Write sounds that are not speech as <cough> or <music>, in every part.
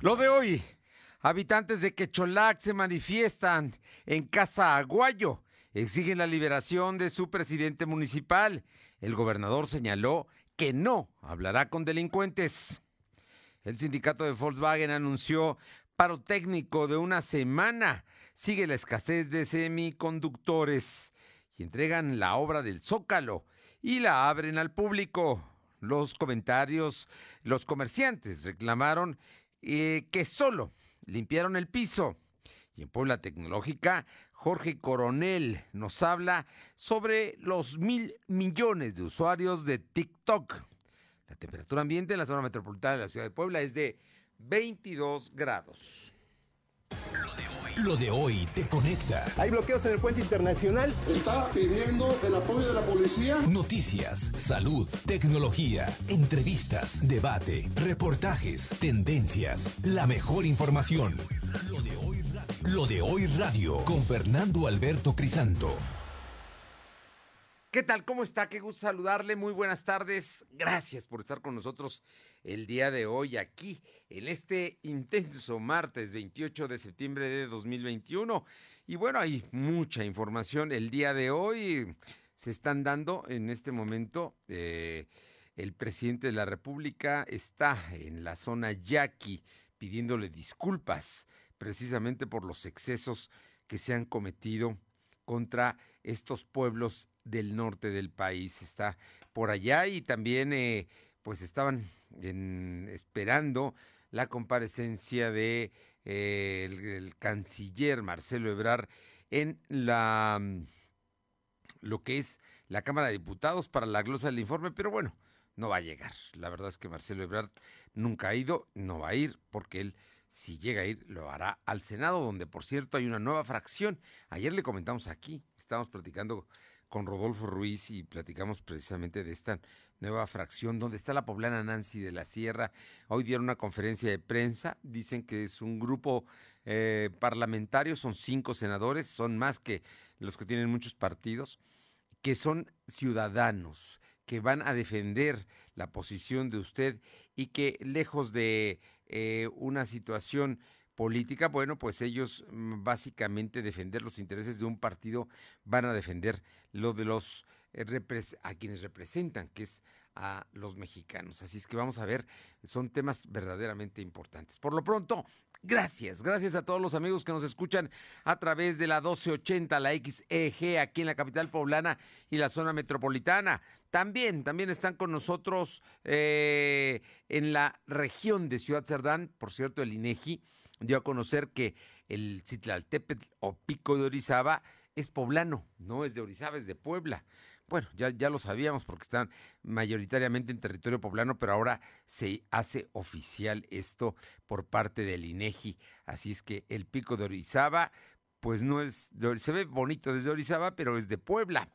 Lo de hoy, habitantes de Quecholac se manifiestan en Casa Aguayo, exigen la liberación de su presidente municipal. El gobernador señaló que no hablará con delincuentes. El sindicato de Volkswagen anunció paro técnico de una semana. Sigue la escasez de semiconductores y entregan la obra del Zócalo y la abren al público. Los comentarios, los comerciantes reclamaron eh, que solo limpiaron el piso. Y en Puebla Tecnológica, Jorge Coronel nos habla sobre los mil millones de usuarios de TikTok. La temperatura ambiente en la zona metropolitana de la ciudad de Puebla es de 22 grados. Hoy te conecta. Hay bloqueos en el puente internacional. Está pidiendo el apoyo de la policía. Noticias, salud, tecnología, entrevistas, debate, reportajes, tendencias, la mejor información. Lo de hoy, Lo de hoy radio con Fernando Alberto Crisanto. ¿Qué tal? ¿Cómo está? Qué gusto saludarle. Muy buenas tardes. Gracias por estar con nosotros el día de hoy aquí en este intenso martes 28 de septiembre de 2021. Y bueno, hay mucha información el día de hoy. Se están dando en este momento. Eh, el presidente de la República está en la zona Yaqui pidiéndole disculpas precisamente por los excesos que se han cometido contra estos pueblos del norte del país. Está por allá y también eh, pues estaban esperando la comparecencia de eh, el, canciller Marcelo Ebrar en la lo que es la Cámara de Diputados para la glosa del informe, pero bueno, no va a llegar. La verdad es que Marcelo Ebrard nunca ha ido, no va a ir porque él si llega a ir, lo hará al Senado, donde por cierto hay una nueva fracción. Ayer le comentamos aquí, estábamos platicando con Rodolfo Ruiz y platicamos precisamente de esta nueva fracción donde está la poblana Nancy de la Sierra. Hoy dieron una conferencia de prensa, dicen que es un grupo eh, parlamentario, son cinco senadores, son más que los que tienen muchos partidos, que son ciudadanos, que van a defender la posición de usted y que lejos de eh, una situación política, bueno, pues ellos mm, básicamente defender los intereses de un partido van a defender lo de los a quienes representan, que es a los mexicanos. Así es que vamos a ver, son temas verdaderamente importantes. Por lo pronto, gracias, gracias a todos los amigos que nos escuchan a través de la 1280, la XEG, aquí en la capital poblana y la zona metropolitana. También, también están con nosotros eh, en la región de Ciudad Cerdán, por cierto, el INEGI dio a conocer que el Citlaltépetl o Pico de Orizaba es poblano, no es de Orizaba, es de Puebla. Bueno, ya, ya lo sabíamos porque están mayoritariamente en territorio poblano, pero ahora se hace oficial esto por parte del INEGI. Así es que el Pico de Orizaba, pues no es, se ve bonito desde Orizaba, pero es de Puebla.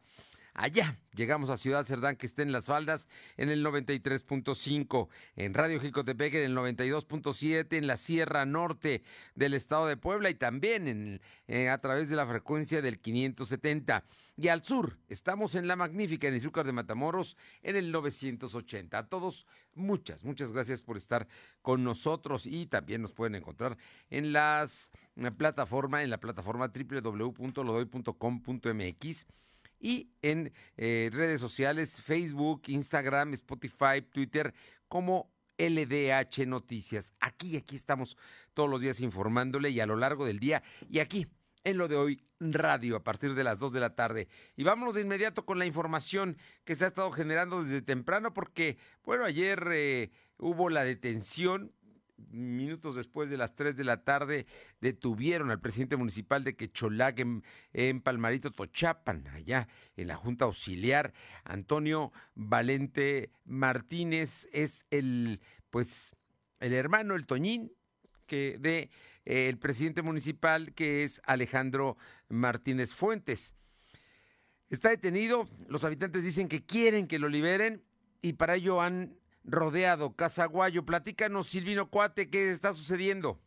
Allá llegamos a Ciudad Cerdán, que está en las faldas, en el 93.5, en Radio Jicotepec en el 92.7, en la Sierra Norte del estado de Puebla y también en, eh, a través de la frecuencia del 570. Y al sur, estamos en la magnífica en Izúcar de Matamoros, en el 980. A todos, muchas, muchas gracias por estar con nosotros y también nos pueden encontrar en las en la plataforma, en la plataforma www.lodoy.com.mx y en eh, redes sociales, Facebook, Instagram, Spotify, Twitter, como LDH Noticias. Aquí, aquí estamos todos los días informándole y a lo largo del día y aquí en lo de hoy radio a partir de las 2 de la tarde. Y vámonos de inmediato con la información que se ha estado generando desde temprano porque, bueno, ayer eh, hubo la detención minutos después de las 3 de la tarde, detuvieron al presidente municipal de Quecholac en, Palmarito, Tochapan, allá en la Junta Auxiliar. Antonio Valente Martínez es el, pues, el hermano, el Toñín, que de eh, el presidente municipal, que es Alejandro Martínez Fuentes. Está detenido, los habitantes dicen que quieren que lo liberen y para ello han rodeado Casaguayo. Platícanos, Silvino Cuate, ¿qué está sucediendo?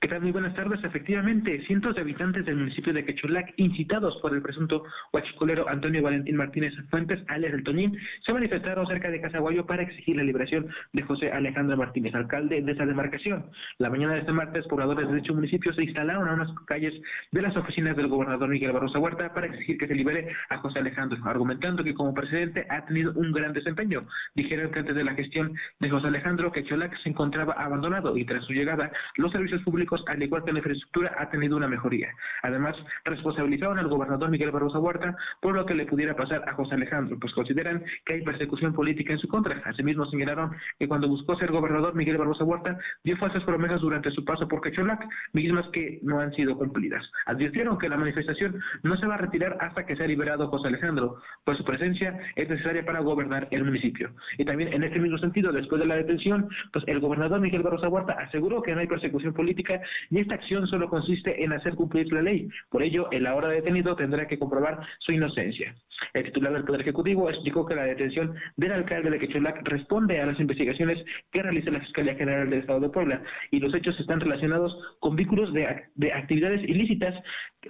¿Qué tal? Muy buenas tardes. Efectivamente, cientos de habitantes del municipio de Quecholac, incitados por el presunto huachicolero Antonio Valentín Martínez Fuentes, alias del Toñín, se manifestaron cerca de Casaguayo para exigir la liberación de José Alejandro Martínez, alcalde de esa demarcación. La mañana de este martes, pobladores de dicho municipio se instalaron a unas calles de las oficinas del gobernador Miguel Barroso Huerta para exigir que se libere a José Alejandro, argumentando que como presidente ha tenido un gran desempeño. Dijeron que antes de la gestión de José Alejandro, Quecholac se encontraba abandonado y tras su llegada, los servicios públicos al igual que la infraestructura, ha tenido una mejoría. Además, responsabilizaron al gobernador Miguel Barroso Huerta por lo que le pudiera pasar a José Alejandro, pues consideran que hay persecución política en su contra. Asimismo, señalaron que cuando buscó ser gobernador, Miguel Barroso Huerta dio falsas promesas durante su paso por Quecholac, mismas que no han sido cumplidas. Advirtieron que la manifestación no se va a retirar hasta que sea liberado José Alejandro, pues su presencia es necesaria para gobernar el municipio. Y también en este mismo sentido, después de la detención, pues el gobernador Miguel Barroso Huerta aseguró que no hay persecución política y esta acción solo consiste en hacer cumplir la ley. Por ello, el ahora detenido tendrá que comprobar su inocencia. El titular del Poder Ejecutivo explicó que la detención del alcalde de Quecholac responde a las investigaciones que realiza la Fiscalía General del Estado de Puebla y los hechos están relacionados con vínculos de, de actividades ilícitas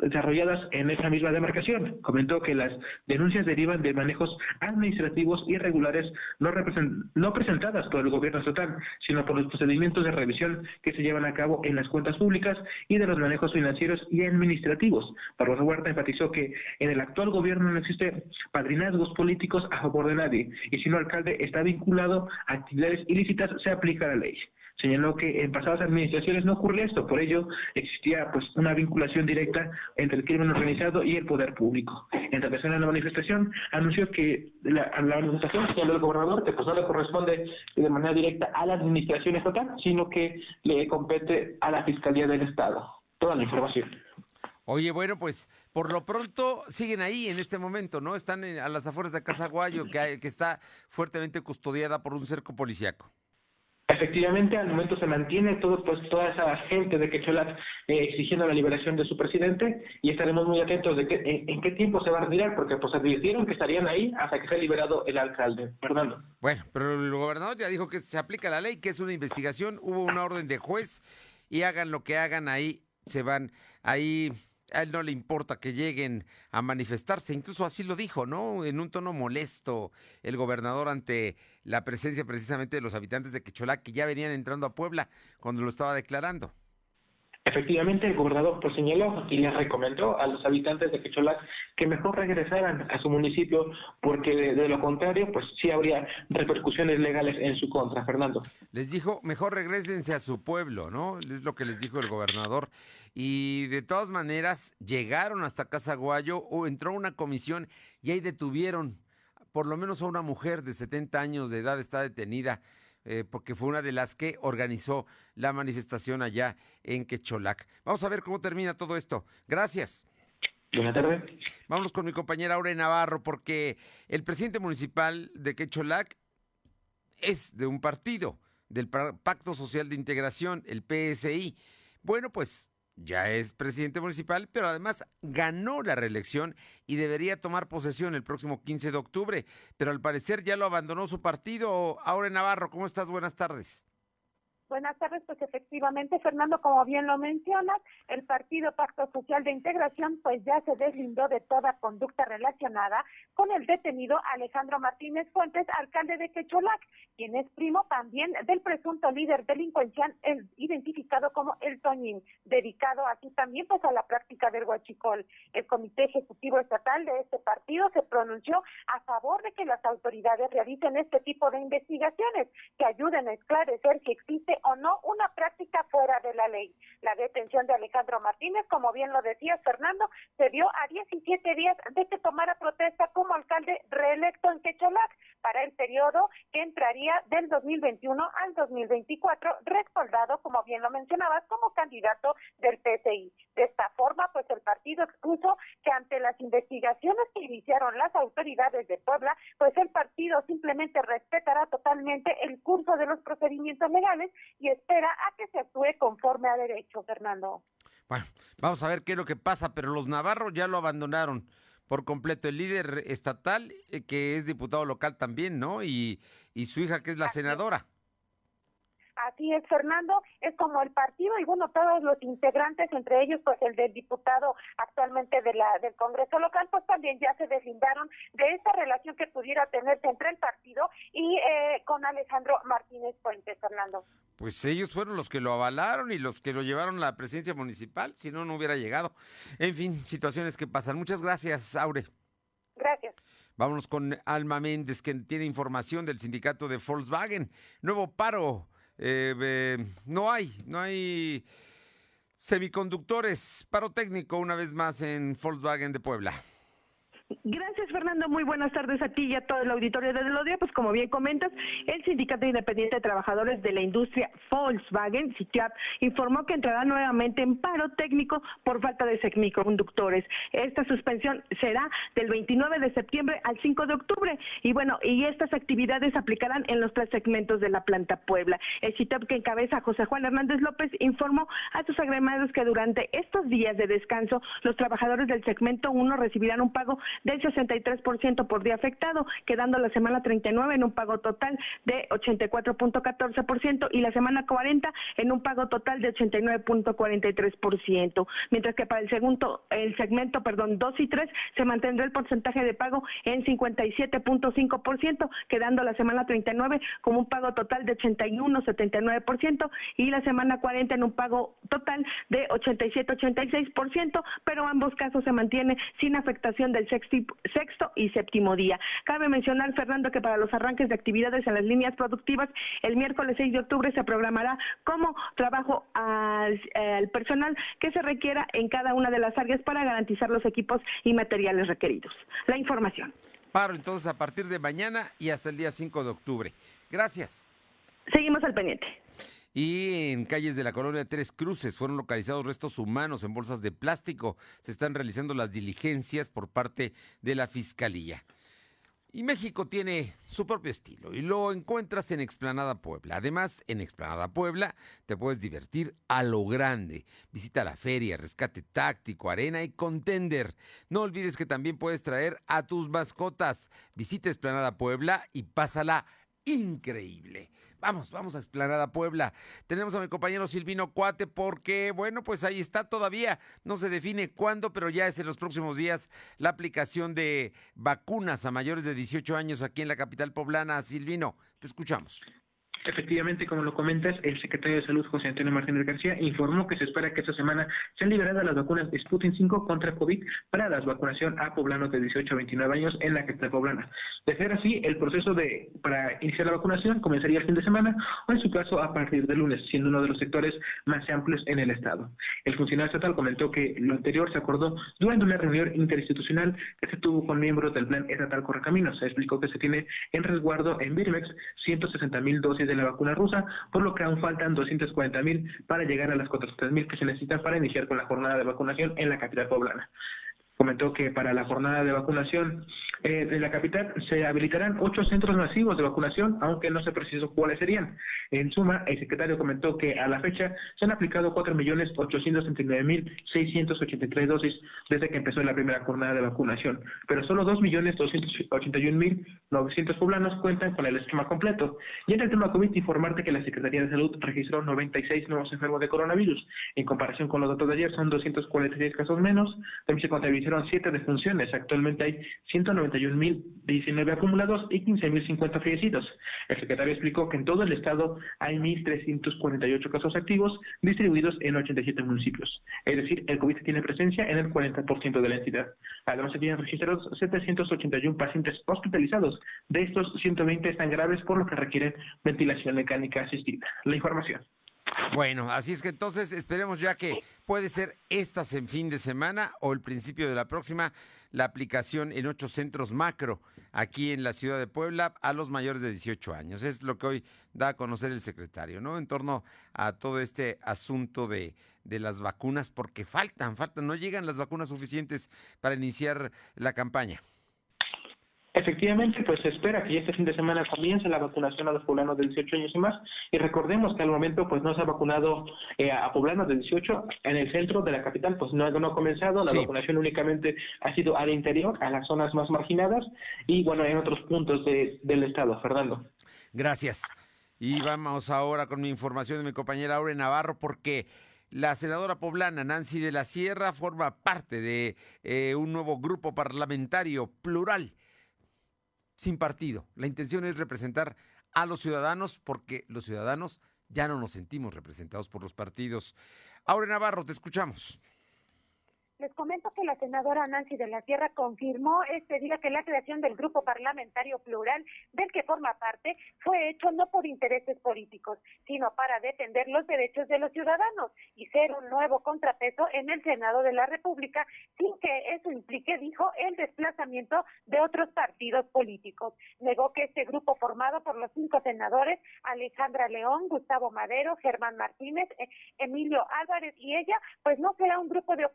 desarrolladas en esa misma demarcación. Comentó que las denuncias derivan de manejos administrativos irregulares no, no presentadas por el gobierno estatal, sino por los procedimientos de revisión que se llevan a cabo en las cuentas públicas y de los manejos financieros y administrativos. Barroso Huerta enfatizó que en el actual gobierno no existe padrinazgos políticos a favor de nadie y si un alcalde está vinculado a actividades ilícitas se aplica la ley señaló que en pasadas administraciones no ocurre esto, por ello existía pues una vinculación directa entre el crimen organizado y el poder público. En relación a la manifestación, anunció que la, la manifestación, señaló el gobernador, que pues no le corresponde de manera directa a la administración estatal, sino que le compete a la Fiscalía del Estado. Toda la información. Oye, bueno, pues por lo pronto siguen ahí en este momento, ¿no? Están a las afueras de Casaguayo, que, que está fuertemente custodiada por un cerco policíaco. Efectivamente, al momento se mantiene todo, pues, toda esa gente de Quecholat eh, exigiendo la liberación de su presidente y estaremos muy atentos de que, en, qué tiempo se va a retirar, porque pues advirtieron que estarían ahí hasta que sea liberado el alcalde. Fernando. Bueno, pero el gobernador ya dijo que se aplica la ley, que es una investigación, hubo una orden de juez y hagan lo que hagan ahí, se van ahí a él no le importa que lleguen a manifestarse, incluso así lo dijo, ¿no? En un tono molesto el gobernador ante la presencia precisamente de los habitantes de Quecholac que ya venían entrando a Puebla cuando lo estaba declarando. Efectivamente, el gobernador pues señaló y les recomendó a los habitantes de Quecholac que mejor regresaran a su municipio porque de, lo contrario pues sí habría repercusiones legales en su contra, Fernando. Les dijo, mejor regresense a su pueblo, ¿no? Es lo que les dijo el gobernador. Y de todas maneras llegaron hasta Casaguayo o entró una comisión y ahí detuvieron por lo menos a una mujer de 70 años de edad está detenida eh, porque fue una de las que organizó la manifestación allá en Quecholac. Vamos a ver cómo termina todo esto. Gracias. Buenas tardes. Vámonos con mi compañera Aure Navarro, porque el presidente municipal de Quecholac es de un partido, del Pacto Social de Integración, el PSI. Bueno, pues ya es presidente municipal, pero además ganó la reelección y debería tomar posesión el próximo 15 de octubre, pero al parecer ya lo abandonó su partido. Ahora Navarro, ¿cómo estás? Buenas tardes. Buenas tardes, pues efectivamente, Fernando, como bien lo mencionas, el Partido Pacto Social de Integración pues ya se deslindó de toda conducta relacionada con el detenido Alejandro Martínez Fuentes, alcalde de Quecholac, quien es primo también del presunto líder delincuencial el, identificado como el Toñín, dedicado aquí también pues a la práctica del huachicol. El Comité Ejecutivo Estatal de este partido se pronunció a favor de que las autoridades realicen este tipo de investigaciones que ayuden a esclarecer si existe o no una práctica fuera de la ley. La detención de Alejandro Martínez, como bien lo decía Fernando, se dio a 17 días de que tomara protesta como alcalde reelecto en Quecholac para el periodo que entraría del 2021 al 2024, respaldado, como bien lo mencionabas, como candidato del PCI. De esta forma, pues el partido expuso que ante las investigaciones que iniciaron las autoridades de Puebla, pues el partido simplemente respetará totalmente el curso de los procedimientos legales y espera a que se actúe conforme a derecho, Fernando. Bueno, vamos a ver qué es lo que pasa, pero los navarros ya lo abandonaron por completo. El líder estatal, eh, que es diputado local también, ¿no? Y, y su hija, que es la senadora. Así es, Fernando, es como el partido y bueno, todos los integrantes, entre ellos pues el del diputado actualmente de la del Congreso local, pues también ya se deslindaron de esta relación que pudiera tenerse entre el partido y eh, con Alejandro Martínez Puentes, Fernando. Pues ellos fueron los que lo avalaron y los que lo llevaron a la presidencia municipal, si no, no hubiera llegado. En fin, situaciones que pasan. Muchas gracias, Aure. Gracias. Vámonos con Alma Méndez, que tiene información del sindicato de Volkswagen. Nuevo paro. Eh, no hay, no hay semiconductores. Paro técnico una vez más en Volkswagen de Puebla. Gracias, Fernando. Muy buenas tardes a ti y a todo el auditorio de Días. Pues como bien comentas, el Sindicato Independiente de Trabajadores de la Industria Volkswagen, SITIAP, informó que entrará nuevamente en paro técnico por falta de semiconductores. Esta suspensión será del 29 de septiembre al 5 de octubre. Y bueno, y estas actividades aplicarán en los tres segmentos de la planta Puebla. El SITIAP que encabeza José Juan Hernández López informó a sus agremados que durante estos días de descanso, los trabajadores del segmento 1 recibirán un pago del 63% por día afectado, quedando la semana 39 en un pago total de 84.14% y la semana 40 en un pago total de 89.43%, mientras que para el segundo el segmento, perdón, 2 y 3 se mantendrá el porcentaje de pago en 57.5%, quedando la semana 39 como un pago total de 81.79% y la semana 40 en un pago total de 87.86%, pero ambos casos se mantiene sin afectación del sexto sexto y séptimo día. Cabe mencionar, Fernando, que para los arranques de actividades en las líneas productivas, el miércoles 6 de octubre se programará como trabajo al, personal que se requiera en cada una de las áreas para garantizar los equipos y materiales requeridos. La información. Paro entonces a partir de mañana y hasta el día 5 de octubre. Gracias. Seguimos al pendiente. Y en calles de la colonia Tres Cruces fueron localizados restos humanos en bolsas de plástico. Se están realizando las diligencias por parte de la Fiscalía. Y México tiene su propio estilo y lo encuentras en Explanada Puebla. Además, en Explanada Puebla te puedes divertir a lo grande. Visita la feria, rescate táctico, arena y contender. No olvides que también puedes traer a tus mascotas. Visita Explanada Puebla y pásala increíble. Vamos, vamos a Explanada Puebla. Tenemos a mi compañero Silvino Cuate porque, bueno, pues ahí está todavía. No se define cuándo, pero ya es en los próximos días la aplicación de vacunas a mayores de 18 años aquí en la capital poblana. Silvino, te escuchamos. Efectivamente, como lo comentas, el secretario de Salud, José Antonio Martínez García, informó que se espera que esta semana sean liberadas las vacunas Sputnik 5 contra COVID para la vacunación a poblanos de 18 a 29 años en la capital poblana. De ser así, el proceso de para iniciar la vacunación comenzaría el fin de semana o en su caso a partir de lunes, siendo uno de los sectores más amplios en el estado. El funcionario estatal comentó que lo anterior se acordó durante una reunión interinstitucional que se tuvo con miembros del Plan Estatal Correcaminos. Se explicó que se tiene en resguardo en Birmex 160 mil dosis de la vacuna rusa, por lo que aún faltan 240 mil para llegar a las 400 mil que se necesitan para iniciar con la jornada de vacunación en la capital poblana comentó que para la jornada de vacunación eh, la capital se habilitarán ocho centros masivos de vacunación, aunque no se precisó cuáles serían. En suma, el secretario comentó que a la fecha se han aplicado 4.839.683 dosis desde que empezó la primera jornada de vacunación, pero solo 2.281.900 poblanos cuentan con el esquema completo. Y en el tema COVID, informarte que la Secretaría de Salud registró 96 nuevos enfermos de coronavirus. En comparación con los datos de ayer, son 246 casos menos. También se contabilizó hicieron siete defunciones. Actualmente hay 191.019 acumulados y 15.050 fallecidos. El secretario explicó que en todo el estado hay 1.348 casos activos distribuidos en 87 municipios. Es decir, el COVID tiene presencia en el 40% de la entidad. Además, se tienen registrados 781 pacientes hospitalizados. De estos, 120 están graves por lo que requieren ventilación mecánica asistida. La información. Bueno, así es que entonces esperemos ya que puede ser estas en fin de semana o el principio de la próxima la aplicación en ocho centros macro aquí en la ciudad de Puebla a los mayores de 18 años. Es lo que hoy da a conocer el secretario, ¿no? En torno a todo este asunto de, de las vacunas, porque faltan, faltan, no llegan las vacunas suficientes para iniciar la campaña. Efectivamente, pues se espera que este fin de semana comience la vacunación a los poblanos de 18 años y más. Y recordemos que al momento pues no se ha vacunado eh, a poblanos de 18 en el centro de la capital, pues no, no ha comenzado. La vacunación únicamente ha sido al interior, a las zonas más marginadas y bueno, en otros puntos del estado. Fernando. Gracias. Y vamos ahora con mi información de mi compañera Aure Navarro, porque la senadora poblana Nancy de la Sierra forma parte de eh, un nuevo grupo parlamentario plural, sin partido. La intención es representar a los ciudadanos porque los ciudadanos ya no nos sentimos representados por los partidos. Aure Navarro, te escuchamos. Les comento que la senadora Nancy de la Sierra confirmó este día que la creación del grupo parlamentario plural del que forma parte fue hecho no por intereses políticos, sino para defender los derechos de los ciudadanos y ser un nuevo contrapeso en el Senado de la República sin que eso implique, dijo, el desplazamiento de otros partidos políticos. Negó que este grupo formado por los cinco senadores, Alejandra León, Gustavo Madero, Germán Martínez, Emilio Álvarez y ella, pues no será un grupo de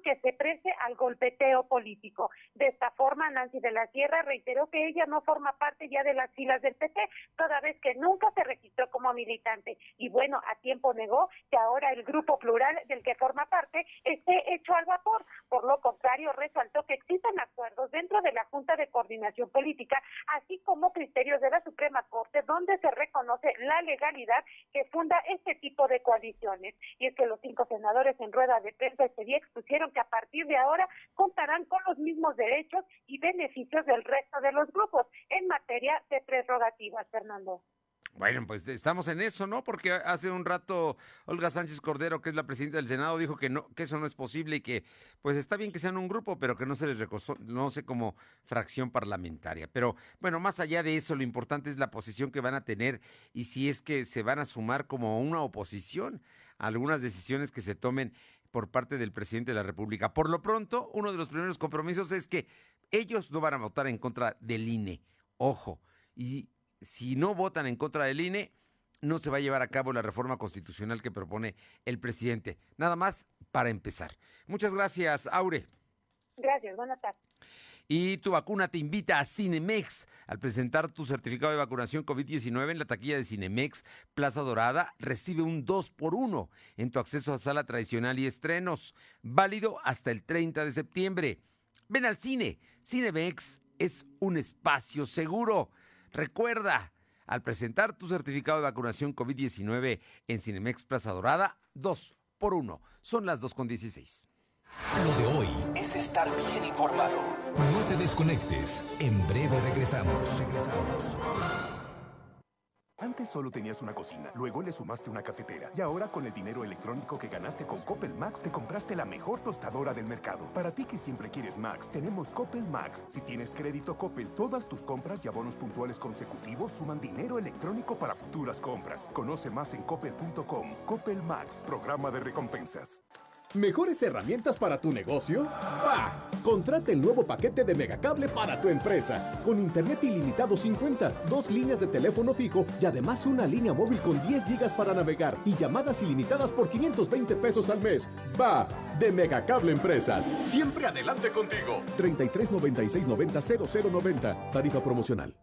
que se preste al golpeteo político. De esta forma, Nancy de la Sierra reiteró que ella no forma parte ya de las filas del PT, toda vez que nunca se registró como militante. Y bueno, a tiempo negó que ahora el grupo plural del que forma parte esté hecho al vapor. Por lo contrario, resaltó que existen acuerdos dentro de la Junta de Coordinación Política, así como criterios de la Suprema Corte, donde se reconoce la legalidad que funda este tipo de coaliciones. Y es que los cinco senadores en rueda de prensa este día expusieron que a partir de ahora contarán con los mismos derechos y beneficios del resto de los grupos en materia de prerrogativas, Fernando. Bueno, pues estamos en eso, ¿no? Porque hace un rato Olga Sánchez Cordero, que es la presidenta del Senado, dijo que no, que eso no es posible y que, pues está bien que sean un grupo, pero que no se les reconoce como fracción parlamentaria. Pero bueno, más allá de eso, lo importante es la posición que van a tener y si es que se van a sumar como una oposición a algunas decisiones que se tomen por parte del presidente de la República. Por lo pronto, uno de los primeros compromisos es que ellos no van a votar en contra del INE. Ojo, y si no votan en contra del INE, no se va a llevar a cabo la reforma constitucional que propone el presidente. Nada más para empezar. Muchas gracias, Aure. Gracias, buenas tardes. Y tu vacuna te invita a Cinemex. Al presentar tu certificado de vacunación COVID-19 en la taquilla de Cinemex Plaza Dorada, recibe un 2 por 1 en tu acceso a sala tradicional y estrenos. Válido hasta el 30 de septiembre. Ven al cine. Cinemex es un espacio seguro. Recuerda, al presentar tu certificado de vacunación COVID-19 en Cinemex Plaza Dorada, 2 por 1. Son las 2 con 16. Lo de hoy es estar bien informado. No te desconectes. En breve regresamos. Regresamos. Antes solo tenías una cocina, luego le sumaste una cafetera y ahora con el dinero electrónico que ganaste con Coppel Max te compraste la mejor tostadora del mercado. Para ti que siempre quieres Max, tenemos Coppel Max. Si tienes crédito Coppel, todas tus compras y abonos puntuales consecutivos suman dinero electrónico para futuras compras. Conoce más en coppel.com. Coppel Max, programa de recompensas. ¿Mejores herramientas para tu negocio? ¡Bah! Contrata el nuevo paquete de Megacable para tu empresa. Con internet ilimitado 50, dos líneas de teléfono fijo y además una línea móvil con 10 gigas para navegar y llamadas ilimitadas por 520 pesos al mes. ¡Va! De Megacable Empresas. Siempre adelante contigo. 33 96 90 0090. Tarifa promocional.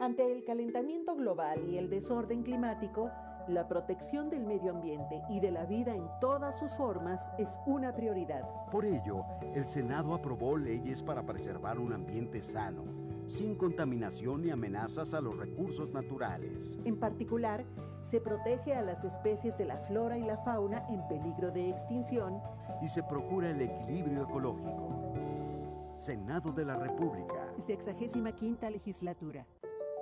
Ante el calentamiento global y el desorden climático, la protección del medio ambiente y de la vida en todas sus formas es una prioridad. Por ello, el Senado aprobó leyes para preservar un ambiente sano, sin contaminación ni amenazas a los recursos naturales. En particular, se protege a las especies de la flora y la fauna en peligro de extinción y se procura el equilibrio ecológico. Senado de la República. Sexagésima quinta legislatura.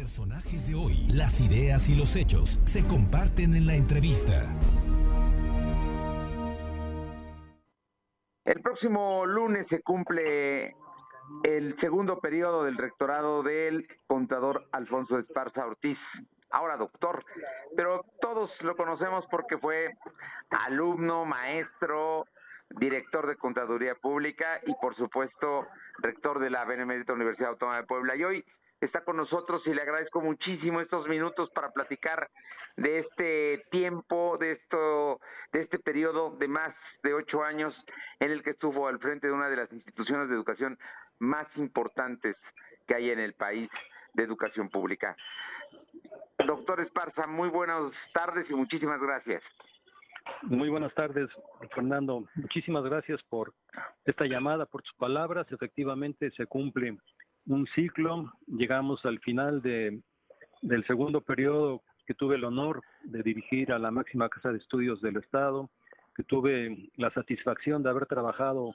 Personajes de hoy, las ideas y los hechos se comparten en la entrevista. El próximo lunes se cumple el segundo periodo del rectorado del contador Alfonso Esparza Ortiz, ahora doctor, pero todos lo conocemos porque fue alumno, maestro, director de Contaduría Pública y por supuesto rector de la Benemérita Universidad Autónoma de Puebla. Y hoy está con nosotros y le agradezco muchísimo estos minutos para platicar de este tiempo, de esto, de este periodo de más de ocho años en el que estuvo al frente de una de las instituciones de educación más importantes que hay en el país de educación pública. Doctor Esparza, muy buenas tardes y muchísimas gracias. Muy buenas tardes, Fernando. Muchísimas gracias por esta llamada, por sus palabras. Efectivamente, se cumple un ciclo. Llegamos al final de, del segundo periodo que tuve el honor de dirigir a la máxima casa de estudios del Estado, que tuve la satisfacción de haber trabajado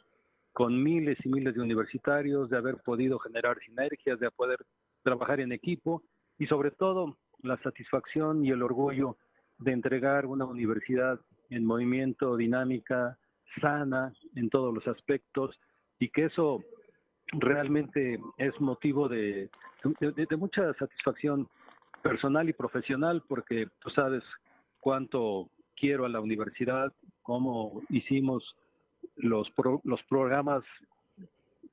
con miles y miles de universitarios, de haber podido generar sinergias, de poder trabajar en equipo y sobre todo la satisfacción y el orgullo de entregar una universidad en movimiento, dinámica, sana en todos los aspectos y que eso realmente es motivo de, de, mucha satisfacción personal y profesional porque tú sabes cuánto quiero a la universidad, cómo hicimos los, los programas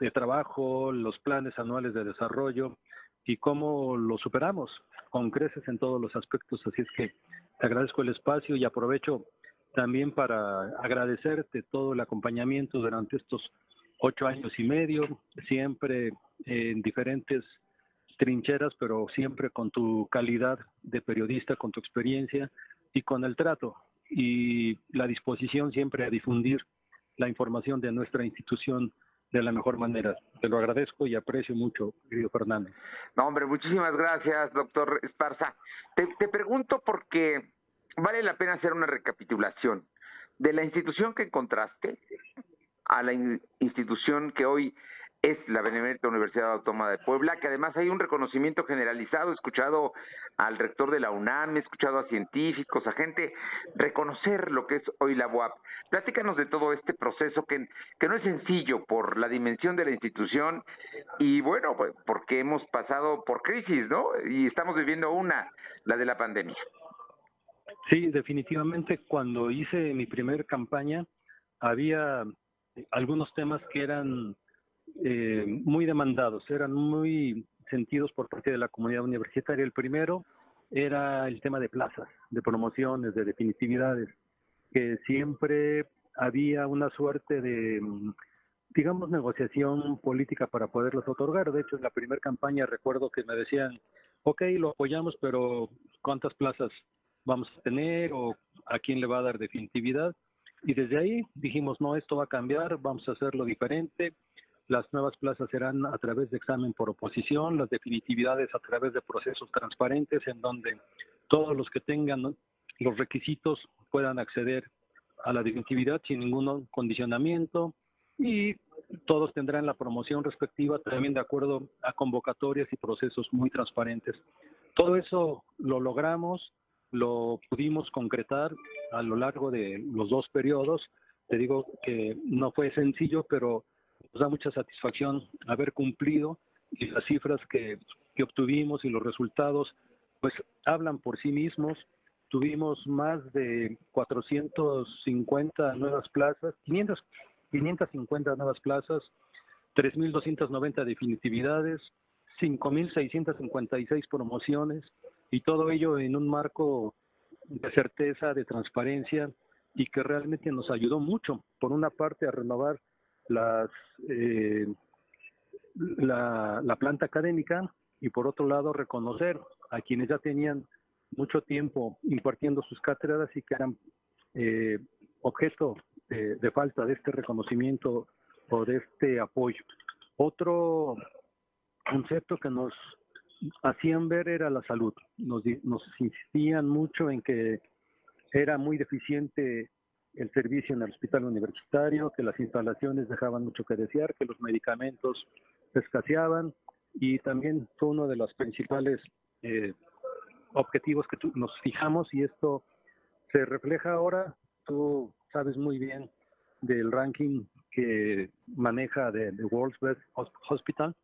de trabajo, los planes anuales de desarrollo y cómo lo superamos con creces en todos los aspectos. Así es que te agradezco el espacio y aprovecho también para agradecerte todo el acompañamiento durante estos ocho años y medio, siempre en diferentes trincheras, pero siempre con tu calidad de periodista, con tu experiencia y con el trato y la disposición siempre a difundir la información de nuestra institución de la mejor manera. Te lo agradezco y aprecio mucho, querido Fernando. No, hombre, muchísimas gracias, doctor Esparza. Te, te pregunto porque vale la pena hacer una recapitulación de la institución que encontraste a la institución que hoy es la Benemérita Universidad Autónoma de Puebla, que además hay un reconocimiento generalizado. He escuchado al rector de la UNAM, he escuchado a científicos, a gente reconocer lo que es hoy la UAP. Platícanos de todo este proceso que, que no es sencillo por la dimensión de la institución y bueno, pues, porque hemos pasado por crisis, ¿no? Y estamos viviendo una, la de la pandemia. Sí, definitivamente cuando hice mi primer campaña había algunos temas que eran eh, muy demandados, eran muy sentidos por parte de la comunidad universitaria. El primero era el tema de plazas, de promociones, de definitividades, que siempre había una suerte de, digamos, negociación política para poderlos otorgar. De hecho, en la primera campaña recuerdo que me decían, ok, lo apoyamos, pero ¿cuántas plazas vamos a tener o a quién le va a dar definitividad. Y desde ahí dijimos, no, esto va a cambiar, vamos a hacerlo diferente. Las nuevas plazas serán a través de examen por oposición, las definitividades a través de procesos transparentes en donde todos los que tengan los requisitos puedan acceder a la definitividad sin ningún condicionamiento y todos tendrán la promoción respectiva también de acuerdo a convocatorias y procesos muy transparentes. Todo eso lo logramos lo pudimos concretar a lo largo de los dos periodos. Te digo que no fue sencillo, pero nos da mucha satisfacción haber cumplido y las cifras que, que obtuvimos y los resultados pues hablan por sí mismos. Tuvimos más de 450 nuevas plazas, 500, 550 nuevas plazas, 3.290 definitividades, 5.656 promociones, y todo ello en un marco de certeza, de transparencia y que realmente nos ayudó mucho, por una parte, a renovar las, eh, la, la planta académica y por otro lado, reconocer a quienes ya tenían mucho tiempo impartiendo sus cátedras y que eran eh, objeto de, de, falta de este reconocimiento o de este apoyo. Otro concepto que nos hacían ver era la salud. Nos, nos insistían mucho en que era muy deficiente el servicio en el hospital universitario, que las instalaciones dejaban mucho que desear, que los medicamentos escaseaban y también fue uno de los principales eh, objetivos que nos fijamos y esto se refleja ahora, tú sabes muy bien del ranking que maneja de, de World's Best Hospital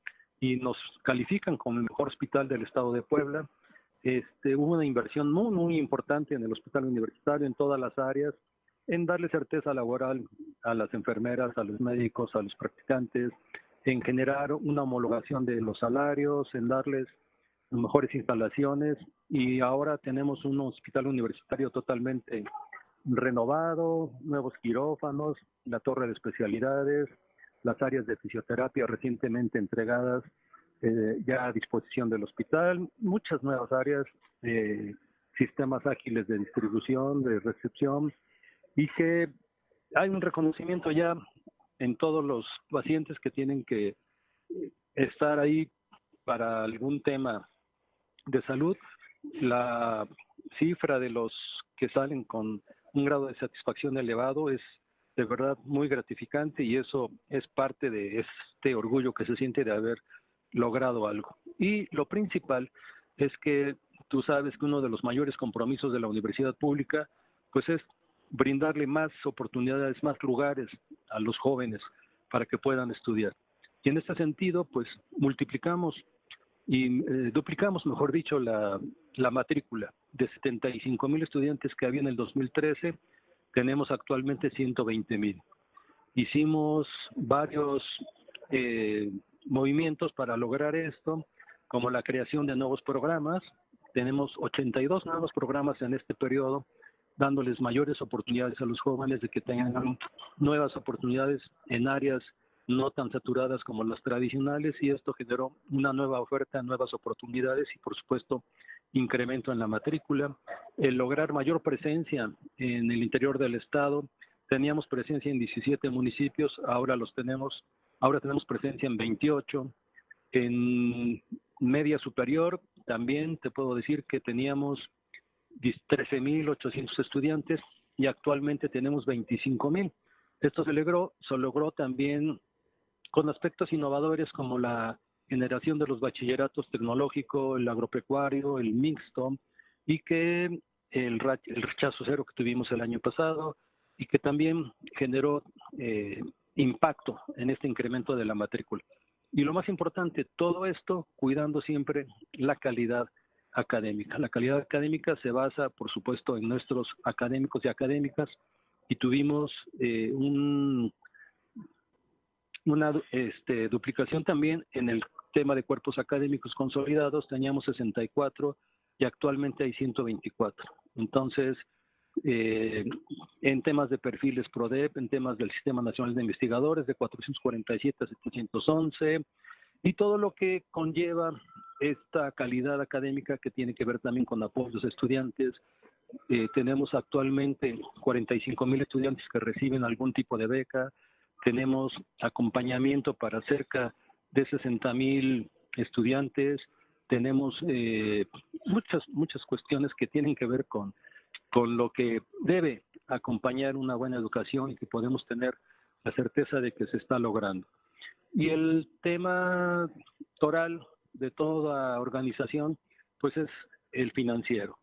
y nos califican como el mejor hospital del estado de Puebla. Este, hubo una inversión muy, muy importante en el hospital universitario en todas las áreas, en darle certeza laboral a las enfermeras, a los médicos, a los practicantes, en generar una homologación de los salarios, en darles mejores instalaciones y ahora tenemos un hospital universitario totalmente renovado, nuevos quirófanos, la torre de especialidades, las áreas de fisioterapia recientemente entregadas eh, ya a disposición del hospital, muchas nuevas áreas, eh, sistemas ágiles de distribución, de recepción, y que hay un reconocimiento ya en todos los pacientes que tienen que estar ahí para algún tema de salud. La cifra de los que salen con un grado de satisfacción elevado es de verdad muy gratificante y eso es parte de este orgullo que se siente de haber logrado algo. Y lo principal es que tú sabes que uno de los mayores compromisos de la universidad pública pues es brindarle más oportunidades, más lugares a los jóvenes para que puedan estudiar. Y en este sentido, pues multiplicamos y eh, duplicamos, mejor dicho, la, la matrícula de 75 mil estudiantes que había en el 2013, tenemos actualmente 120 mil. Hicimos varios eh, movimientos para lograr esto, como la creación de nuevos programas. Tenemos 82 nuevos programas en este periodo dándoles mayores oportunidades a los jóvenes de que tengan nuevas oportunidades en áreas no tan saturadas como las tradicionales y esto generó una nueva oferta, nuevas oportunidades y por supuesto incremento en la matrícula, el lograr mayor presencia en el interior del estado. Teníamos presencia en 17 municipios, ahora los tenemos, ahora tenemos presencia en 28. En media superior también te puedo decir que teníamos 13.800 estudiantes y actualmente tenemos 25.000. Esto se logró, se logró también con aspectos innovadores como la generación de los bachilleratos tecnológico, el agropecuario, el mixto, y que el, rechazo cero que tuvimos el año pasado y que también generó eh, impacto en este incremento de la matrícula. Y lo más importante, todo esto cuidando siempre la calidad académica. La calidad académica se basa, por supuesto, en nuestros académicos y académicas y tuvimos eh, un, una este, duplicación también en el tema de cuerpos académicos consolidados. Teníamos 64 y actualmente hay 124. Entonces, eh, en temas de perfiles PRODEP, en temas del Sistema Nacional de Investigadores, de 447 a 711, y todo lo que conlleva esta calidad académica que tiene que ver también con apoyos a estudiantes. Eh, tenemos actualmente 45 mil estudiantes que reciben algún tipo de beca, tenemos acompañamiento para cerca de 60 mil estudiantes, tenemos eh, muchas, muchas cuestiones que tienen que ver con, con lo que debe acompañar una buena educación y que podemos tener la certeza de que se está logrando. Y el tema toral de toda organización, pues es el financiero.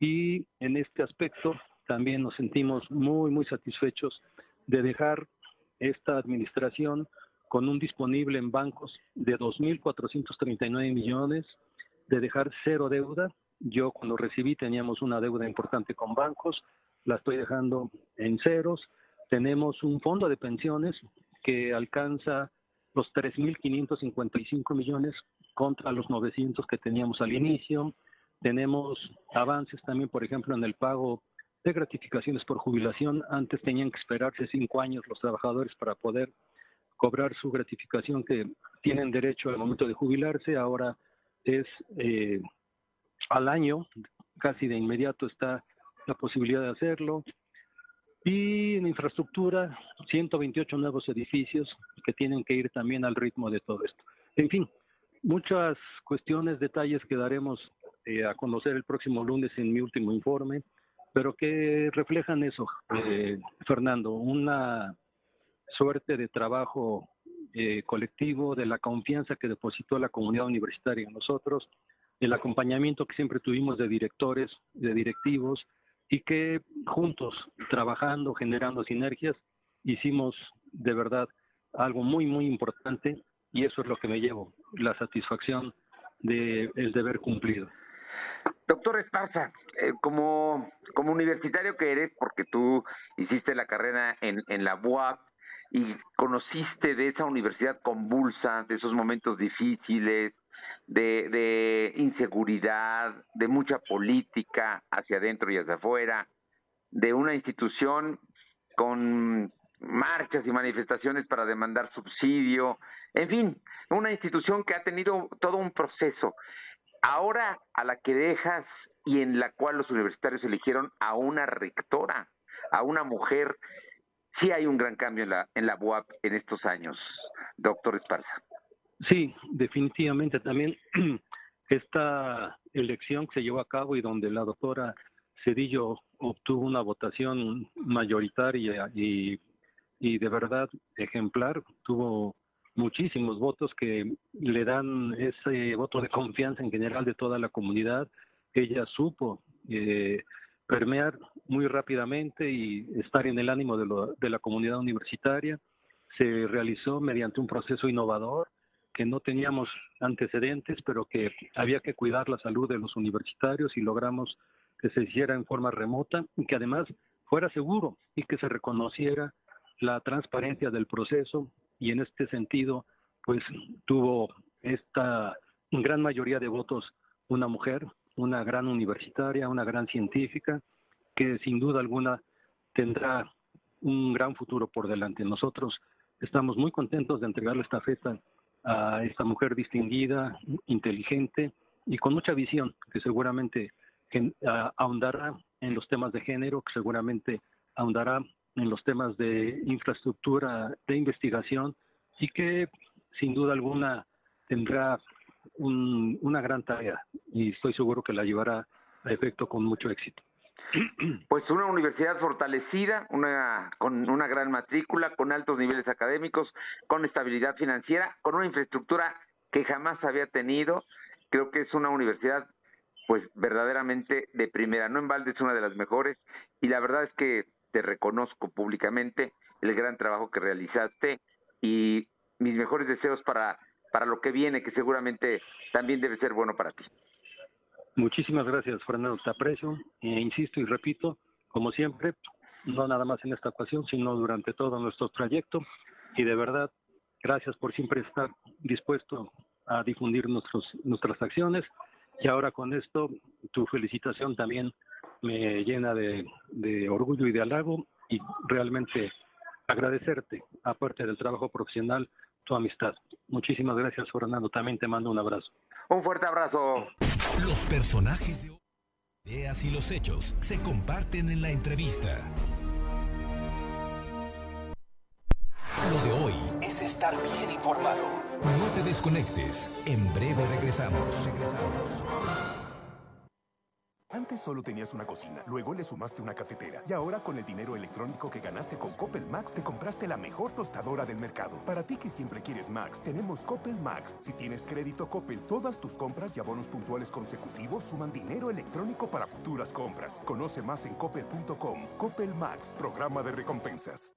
Y en este aspecto también nos sentimos muy, muy satisfechos de dejar esta administración con un disponible en bancos de 2.439 millones, de dejar cero deuda. Yo cuando recibí teníamos una deuda importante con bancos, la estoy dejando en ceros. Tenemos un fondo de pensiones que alcanza los 3.555 millones contra los 900 que teníamos al inicio. Tenemos avances también, por ejemplo, en el pago de gratificaciones por jubilación. Antes tenían que esperarse cinco años los trabajadores para poder cobrar su gratificación que tienen derecho al momento de jubilarse. Ahora es eh, al año, casi de inmediato está la posibilidad de hacerlo. Y en infraestructura, 128 nuevos edificios que tienen que ir también al ritmo de todo esto. En fin, muchas cuestiones, detalles que daremos eh, a conocer el próximo lunes en mi último informe, pero que reflejan eso, eh, Fernando, una suerte de trabajo eh, colectivo, de la confianza que depositó la comunidad universitaria en nosotros, el acompañamiento que siempre tuvimos de directores, de directivos, y que juntos, trabajando, generando sinergias, hicimos de verdad algo muy, muy importante y eso es lo que me llevo, la satisfacción de el deber cumplido. Doctor Esparza, eh, como, como universitario que eres, porque tú hiciste la carrera en, en la UAP y conociste de esa universidad convulsa, de esos momentos difíciles, de, de inseguridad, de mucha política hacia adentro y hacia afuera, de una institución con marchas y manifestaciones para demandar subsidio, en fin, una institución que ha tenido todo un proceso. Ahora a la que dejas y en la cual los universitarios eligieron a una rectora, a una mujer, sí hay un gran cambio en la, en la UAP en estos años, doctor Esparza. Sí, definitivamente también <clears throat> esta elección que se llevó a cabo y donde la doctora Cedillo obtuvo una votación mayoritaria y, y de verdad ejemplar, tuvo muchísimos votos que le dan ese voto de confianza en general de toda la comunidad. Ella supo eh, permear muy rápidamente y estar en el ánimo de, de la comunidad universitaria. Se realizó mediante un proceso innovador que no teníamos antecedentes, pero que había que cuidar la salud de los universitarios y logramos que se hiciera en forma remota y que además fuera seguro y que se reconociera la transparencia del proceso y en este sentido, pues tuvo esta gran mayoría de votos una mujer, una gran universitaria, una gran científica, que sin duda alguna tendrá un gran futuro por delante. Nosotros estamos muy contentos de entregarle esta festa a esta mujer distinguida, inteligente y con mucha visión, que seguramente ahondará en los temas de género, que seguramente ahondará en los temas de infraestructura de investigación y que sin duda alguna tendrá una gran tarea y estoy seguro que la llevará a efecto con mucho éxito. Pues una universidad fortalecida, una con una gran matrícula, con altos niveles académicos, con estabilidad financiera, con una infraestructura que jamás había tenido. Creo que es una universidad pues verdaderamente de primera, no en balde es una de las mejores y la verdad es que te reconozco públicamente el gran trabajo que realizaste y mis mejores deseos para, para lo que viene, que seguramente también debe ser bueno para ti. Muchísimas gracias, Fernando, te aprecio. E insisto y repito, como siempre, no nada más en esta ocasión, sino durante todo nuestro trayecto. Y de verdad, gracias por siempre estar dispuesto a difundir nuestros, nuestras acciones. Y ahora con esto, tu felicitación también me llena de, de orgullo y de halago y realmente agradecerte, aparte del trabajo profesional, tu amistad. Muchísimas gracias, Fernando. También te mando un abrazo. Un fuerte abrazo. Los personajes de ideas y los hechos se comparten en la entrevista. Lo de hoy es estar bien informado. No te desconectes. En breve regresamos. Regresamos. Antes solo tenías una cocina, luego le sumaste una cafetera y ahora con el dinero electrónico que ganaste con Coppel Max te compraste la mejor tostadora del mercado. Para ti que siempre quieres Max, tenemos Coppel Max. Si tienes crédito Coppel, todas tus compras y abonos puntuales consecutivos suman dinero electrónico para futuras compras. Conoce más en coppel.com. Coppel Max, programa de recompensas.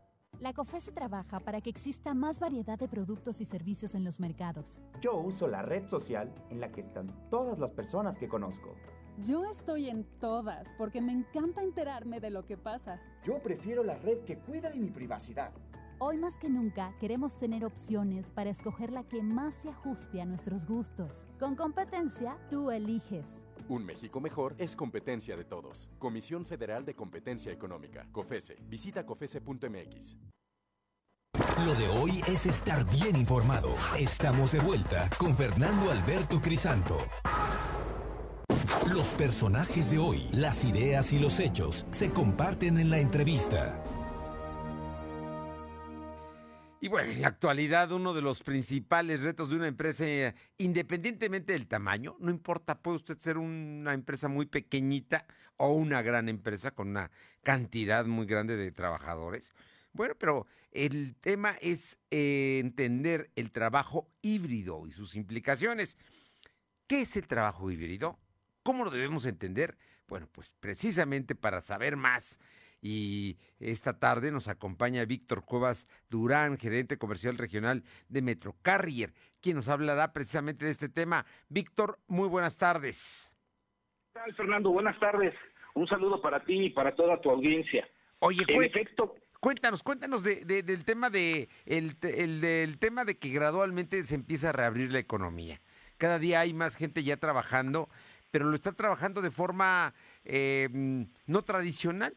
La COFESE trabaja para que exista más variedad de productos y servicios en los mercados. Yo uso la red social en la que están todas las personas que conozco. Yo estoy en todas porque me encanta enterarme de lo que pasa. Yo prefiero la red que cuida de mi privacidad. Hoy más que nunca queremos tener opciones para escoger la que más se ajuste a nuestros gustos. Con competencia, tú eliges. Un México mejor es competencia de todos. Comisión Federal de Competencia Económica. COFESE. Visita COFESE.mx. Lo de hoy es estar bien informado. Estamos de vuelta con Fernando Alberto Crisanto. Los personajes de hoy, las ideas y los hechos se comparten en la entrevista. Y bueno, en la actualidad uno de los principales retos de una empresa, independientemente del tamaño, no importa, puede usted ser una empresa muy pequeñita o una gran empresa con una cantidad muy grande de trabajadores. Bueno, pero el tema es eh, entender el trabajo híbrido y sus implicaciones. ¿Qué es el trabajo híbrido? ¿Cómo lo debemos entender? Bueno, pues precisamente para saber más y esta tarde nos acompaña Víctor Cuevas Durán, gerente comercial regional de Metrocarrier, quien nos hablará precisamente de este tema. Víctor, muy buenas tardes. ¿Qué tal, Fernando? Buenas tardes. Un saludo para ti y para toda tu audiencia. Oye, en efecto, cuéntanos, cuéntanos del tema de el, del tema de que gradualmente se empieza a reabrir la economía. Cada día hay más gente ya trabajando, pero lo está trabajando de forma eh, no tradicional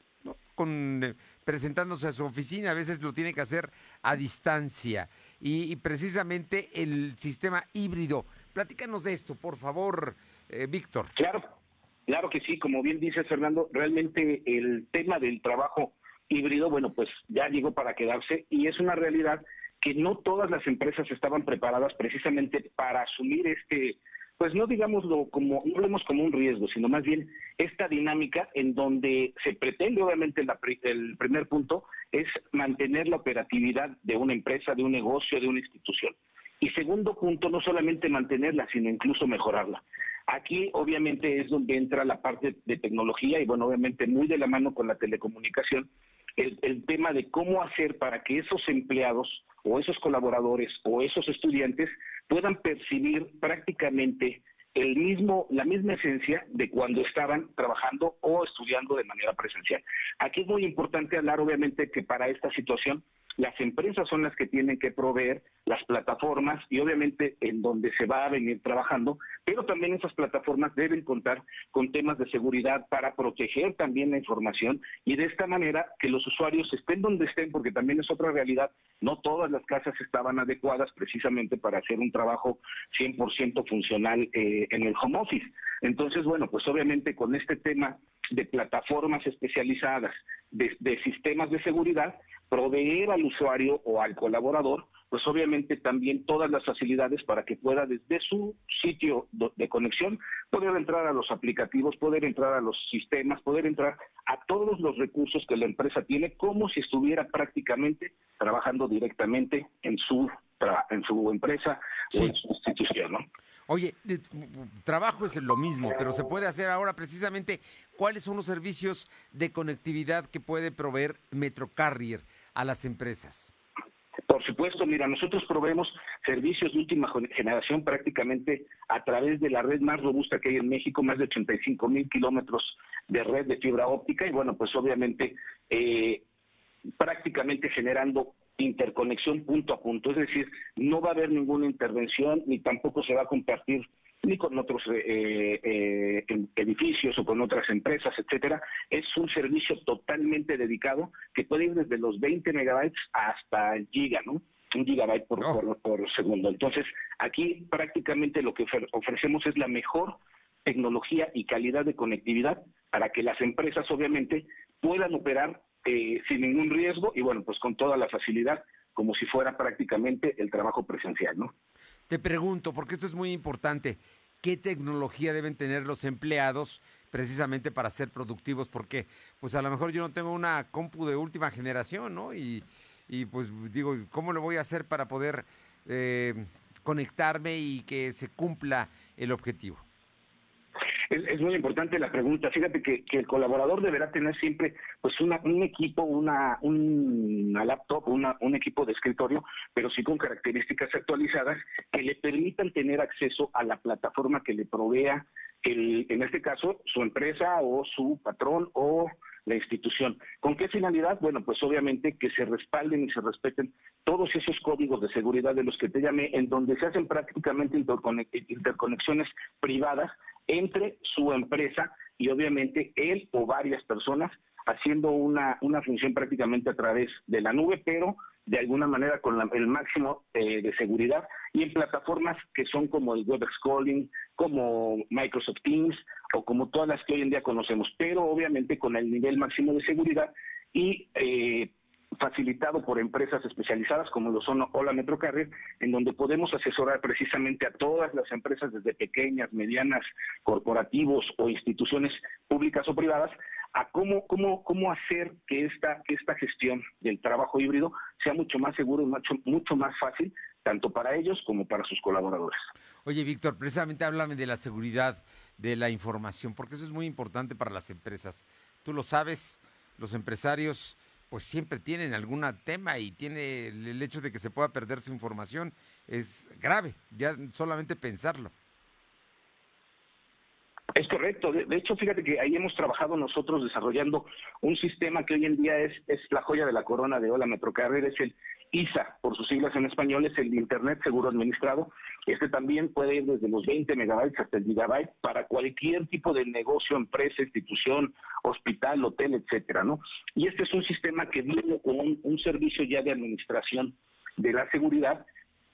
con eh, presentándose a su oficina, a veces lo tiene que hacer a distancia. Y, precisamente el sistema híbrido. Platícanos de esto, por favor, eh, Víctor. Claro, claro que sí, como bien dice Fernando, realmente el tema del trabajo híbrido, bueno, pues ya llegó para quedarse y es una realidad que no todas las empresas estaban preparadas precisamente para asumir este pues no digámoslo como, no vemos como un riesgo, sino más bien esta dinámica en donde se pretende, obviamente, el primer punto es mantener la operatividad de una empresa, de un negocio, de una institución. Y segundo punto, no solamente mantenerla, sino incluso mejorarla. Aquí obviamente es donde entra la parte de tecnología y bueno, obviamente muy de la mano con la telecomunicación, el, el tema de cómo hacer para que esos empleados o esos colaboradores o esos estudiantes puedan percibir prácticamente el mismo, la misma esencia de cuando estaban trabajando o estudiando de manera presencial. Aquí es muy importante hablar, obviamente, que para esta situación las empresas son las que tienen que proveer las plataformas y obviamente en donde se va a venir trabajando, pero también esas plataformas deben contar con temas de seguridad para proteger también la información y de esta manera que los usuarios estén donde estén, porque también es otra realidad, no todas las casas estaban adecuadas precisamente para hacer un trabajo 100% funcional eh, en el home office. Entonces, bueno, pues obviamente con este tema de plataformas especializadas, de sistemas de seguridad, proveer al usuario o al colaborador, pues obviamente también todas las facilidades para que pueda desde su sitio de conexión poder entrar a los aplicativos, poder entrar a los sistemas, poder entrar a todos los recursos que la empresa tiene como si estuviera prácticamente trabajando directamente en su en su empresa o en su institución, ¿no? Oye, trabajo es lo mismo, pero se puede hacer ahora precisamente cuáles son los servicios de conectividad que puede proveer Metrocarrier a las empresas. Por supuesto, mira, nosotros proveemos servicios de última generación prácticamente a través de la red más robusta que hay en México, más de 85 mil kilómetros de red de fibra óptica y bueno, pues obviamente eh, prácticamente generando interconexión punto a punto, es decir, no va a haber ninguna intervención ni tampoco se va a compartir ni con otros eh, eh, edificios o con otras empresas, etcétera. Es un servicio totalmente dedicado que puede ir desde los 20 megabytes hasta el giga, ¿no? Un gigabyte por, por, segundo. Entonces, aquí prácticamente lo que ofrecemos es la mejor tecnología y calidad de conectividad para que las empresas, obviamente, puedan operar eh, sin ningún riesgo y bueno, pues con toda la facilidad, como si fuera prácticamente el trabajo presencial, ¿no? Te pregunto, porque esto es muy importante, ¿qué tecnología deben tener los empleados precisamente para ser productivos? Porque pues a lo mejor yo no tengo una compu de última generación, ¿no? Y, y pues digo, ¿cómo lo voy a hacer para poder eh, conectarme y que se cumpla el objetivo? Es, muy importante la pregunta. Fíjate que, el colaborador deberá tener siempre pues una, un equipo, una, una laptop, una, un equipo de escritorio, pero sí con características actualizadas que le permitan tener acceso a la plataforma que le provea, el, en este caso, su empresa o su patrón o la institución. ¿Con qué finalidad? Bueno, pues obviamente que se respalden y se respeten todos esos códigos de seguridad de los que te llamé, en donde se hacen prácticamente interconexiones privadas entre su empresa y obviamente él o varias personas haciendo una, una función prácticamente a través de la nube, pero de alguna manera con el máximo eh, de seguridad. Y en plataformas que son como el WebEx Calling, como Microsoft Teams o como todas las que hoy en día conocemos, pero obviamente con el nivel máximo de seguridad y eh, facilitado por empresas especializadas como lo son Hola Metro Carrier, en donde podemos asesorar precisamente a todas las empresas, desde pequeñas, medianas, corporativos o instituciones públicas o privadas, a cómo, cómo, cómo hacer que esta, que esta gestión del trabajo híbrido sea mucho más seguro mucho, mucho más fácil, tanto para ellos como para sus colaboradores. Oye, Víctor, precisamente háblame de la seguridad de la información, porque eso es muy importante para las empresas. Tú lo sabes, los empresarios pues siempre tienen algún tema y tiene el hecho de que se pueda perder su información es grave, ya solamente pensarlo. Es correcto. De, hecho, fíjate que ahí hemos trabajado nosotros desarrollando un sistema que hoy en día es, es la joya de la corona de Hola Metrocarrier, es el ISA, por sus siglas en español, es el Internet Seguro Administrado. Este también puede ir desde los 20 megabytes hasta el gigabyte para cualquier tipo de negocio, empresa, institución, hospital, hotel, etcétera, ¿no? Y este es un sistema que viene con un, servicio ya de administración de la seguridad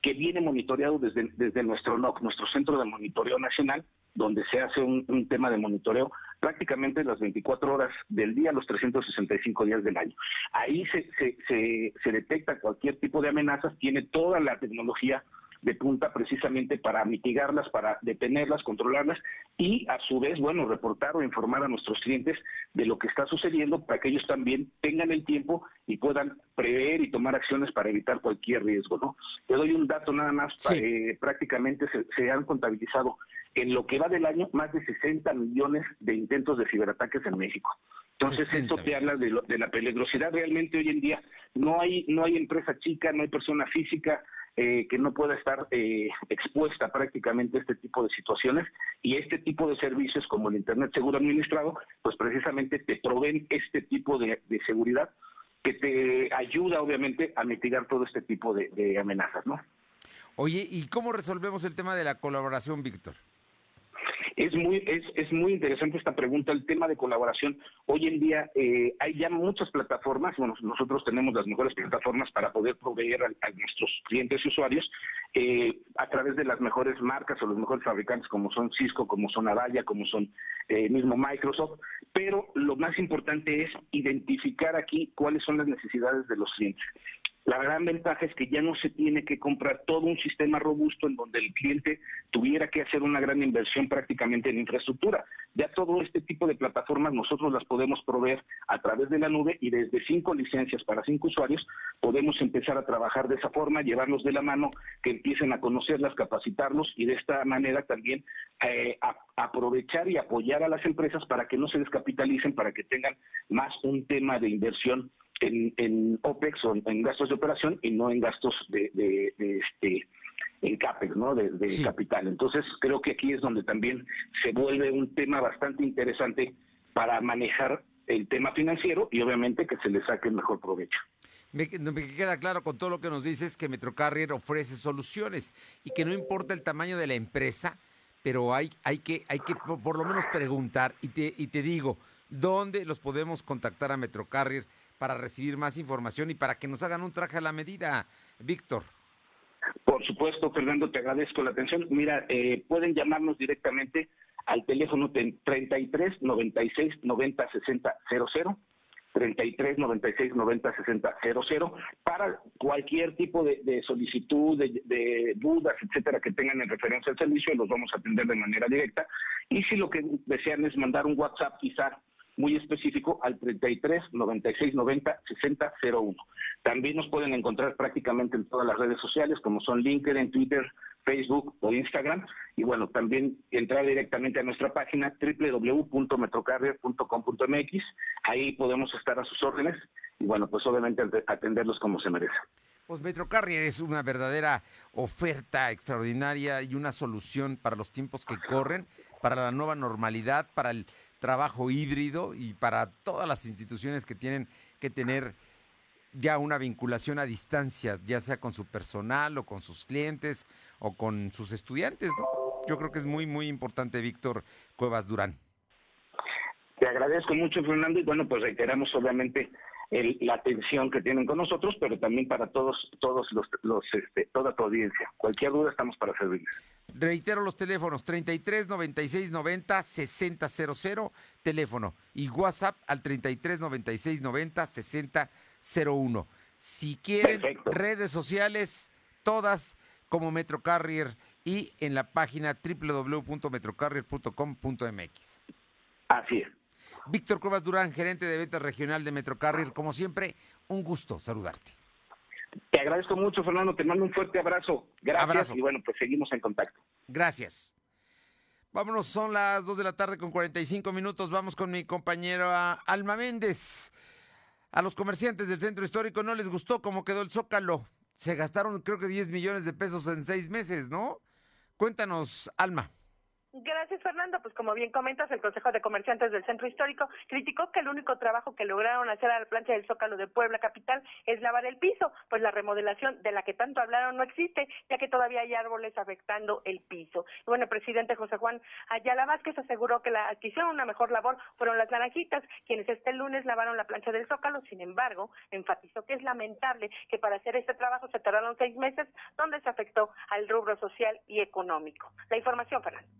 que viene monitoreado desde, desde nuestro NOC, nuestro Centro de Monitoreo Nacional, donde se hace un, tema de monitoreo prácticamente las 24 horas del día, los 365 días del año. Ahí se, se, se, se detecta cualquier tipo de amenazas, tiene toda la tecnología de punta precisamente para mitigarlas, para detenerlas, controlarlas y a su vez, bueno, reportar o informar a nuestros clientes de lo que está sucediendo para que ellos también tengan el tiempo y puedan prever y tomar acciones para evitar cualquier riesgo, ¿no? Te doy un dato nada más, eh, prácticamente se, se han contabilizado en lo que va del año más de 60 millones de intentos de ciberataques en México. Entonces esto te habla de, de, la peligrosidad realmente hoy en día. No hay no hay empresa chica, no hay persona física eh, que no pueda estar eh, expuesta prácticamente a este tipo de situaciones y este tipo de servicios como el Internet Seguro Administrado, pues precisamente te proveen este tipo de, seguridad que te ayuda obviamente a mitigar todo este tipo de, de amenazas, ¿no? Oye, ¿y cómo resolvemos el tema de la colaboración, Víctor? Es muy, es, es muy interesante esta pregunta, el tema de colaboración. Hoy en día eh, hay ya muchas plataformas, bueno, nosotros tenemos las mejores plataformas para poder proveer a, nuestros clientes y usuarios eh, a través de las mejores marcas o los mejores fabricantes como son Cisco, como son Avaya, como son eh, mismo Microsoft, pero lo más importante es identificar aquí cuáles son las necesidades de los clientes. La gran ventaja es que ya no se tiene que comprar todo un sistema robusto en donde el cliente tuviera que hacer una gran inversión prácticamente en infraestructura. Ya todo este tipo de plataformas nosotros las podemos proveer a través de la nube y desde cinco licencias para cinco usuarios podemos empezar a trabajar de esa forma, llevarlos de la mano, que empiecen a conocerlas, capacitarlos y de esta manera también eh, aprovechar y apoyar a las empresas para que no se descapitalicen, para que tengan más un tema de inversión en, OPEX o en gastos de operación y no en gastos de, de, este en CAPEX, ¿no? De, capital. Entonces, creo que aquí es donde también se vuelve un tema bastante interesante para manejar el tema financiero y obviamente que se le saque el mejor provecho. Me, me, queda claro con todo lo que nos dices que Metrocarrier ofrece soluciones y que no importa el tamaño de la empresa, pero hay, hay, que, hay que por lo menos preguntar y te, y te digo, ¿dónde los podemos contactar a Metrocarrier para recibir más información y para que nos hagan un traje a la medida, Víctor. Por supuesto, Fernando, te agradezco la atención. Mira, eh, pueden llamarnos directamente al teléfono 33 96 90 60 00. 33 96 90 60 00 para cualquier tipo de, solicitud, de, de, dudas, etcétera, que tengan en referencia al servicio, los vamos a atender de manera directa. Y si lo que desean es mandar un WhatsApp, quizá muy específico al 33 96 90 60 01. También nos pueden encontrar prácticamente en todas las redes sociales como son LinkedIn, Twitter, Facebook o Instagram. Y bueno, también entrar directamente a nuestra página www.metrocarrier.com.mx. Ahí podemos estar a sus órdenes y bueno, pues obviamente atenderlos como se merece. Pues Metrocarrier es una verdadera oferta extraordinaria y una solución para los tiempos que corren, para la nueva normalidad, para el trabajo híbrido y para todas las instituciones que tienen que tener ya una vinculación a distancia, ya sea con su personal o con sus clientes o con sus estudiantes. Yo creo que es muy, muy importante, Víctor Cuevas Durán. Te agradezco mucho, Fernando, y bueno, pues reiteramos obviamente la atención que tienen con nosotros, pero también para todos, todos los, los este, toda tu audiencia. Cualquier duda estamos para servirles. Reitero los teléfonos 33 96 90 60 00, teléfono y WhatsApp al 33 96 90 60 01. Si quieren redes sociales, todas como Metrocarrier y en la página www.metrocarrier.com.mx. Así es. Víctor Cuevas Durán, gerente de ventas regional de Metrocarrier, como siempre, un gusto saludarte. Te agradezco mucho, Fernando. Te mando un fuerte abrazo. Gracias. Y bueno, pues seguimos en contacto. Gracias. Vámonos, son las 2 de la tarde con 45 minutos. Vamos con mi compañera Alma Méndez. A los comerciantes del centro histórico no les gustó cómo quedó el Zócalo. Se gastaron creo que 10 millones de pesos en seis meses, ¿no? Cuéntanos, Alma. Gracias, Fernando. Pues como bien comentas, el Consejo de Comerciantes del Centro Histórico criticó que el único trabajo que lograron hacer a la plancha del Zócalo de Puebla Capital es lavar el piso, pues la remodelación de la que tanto hablaron no existe, ya que todavía hay árboles afectando el piso. Bueno, el presidente José Juan Ayala Vázquez aseguró que la que hicieron una mejor labor fueron las naranjitas, quienes este lunes lavaron la plancha del Zócalo. Sin embargo, enfatizó que es lamentable que para hacer este trabajo se tardaron seis meses, donde se afectó al rubro social y económico. La información, Fernando.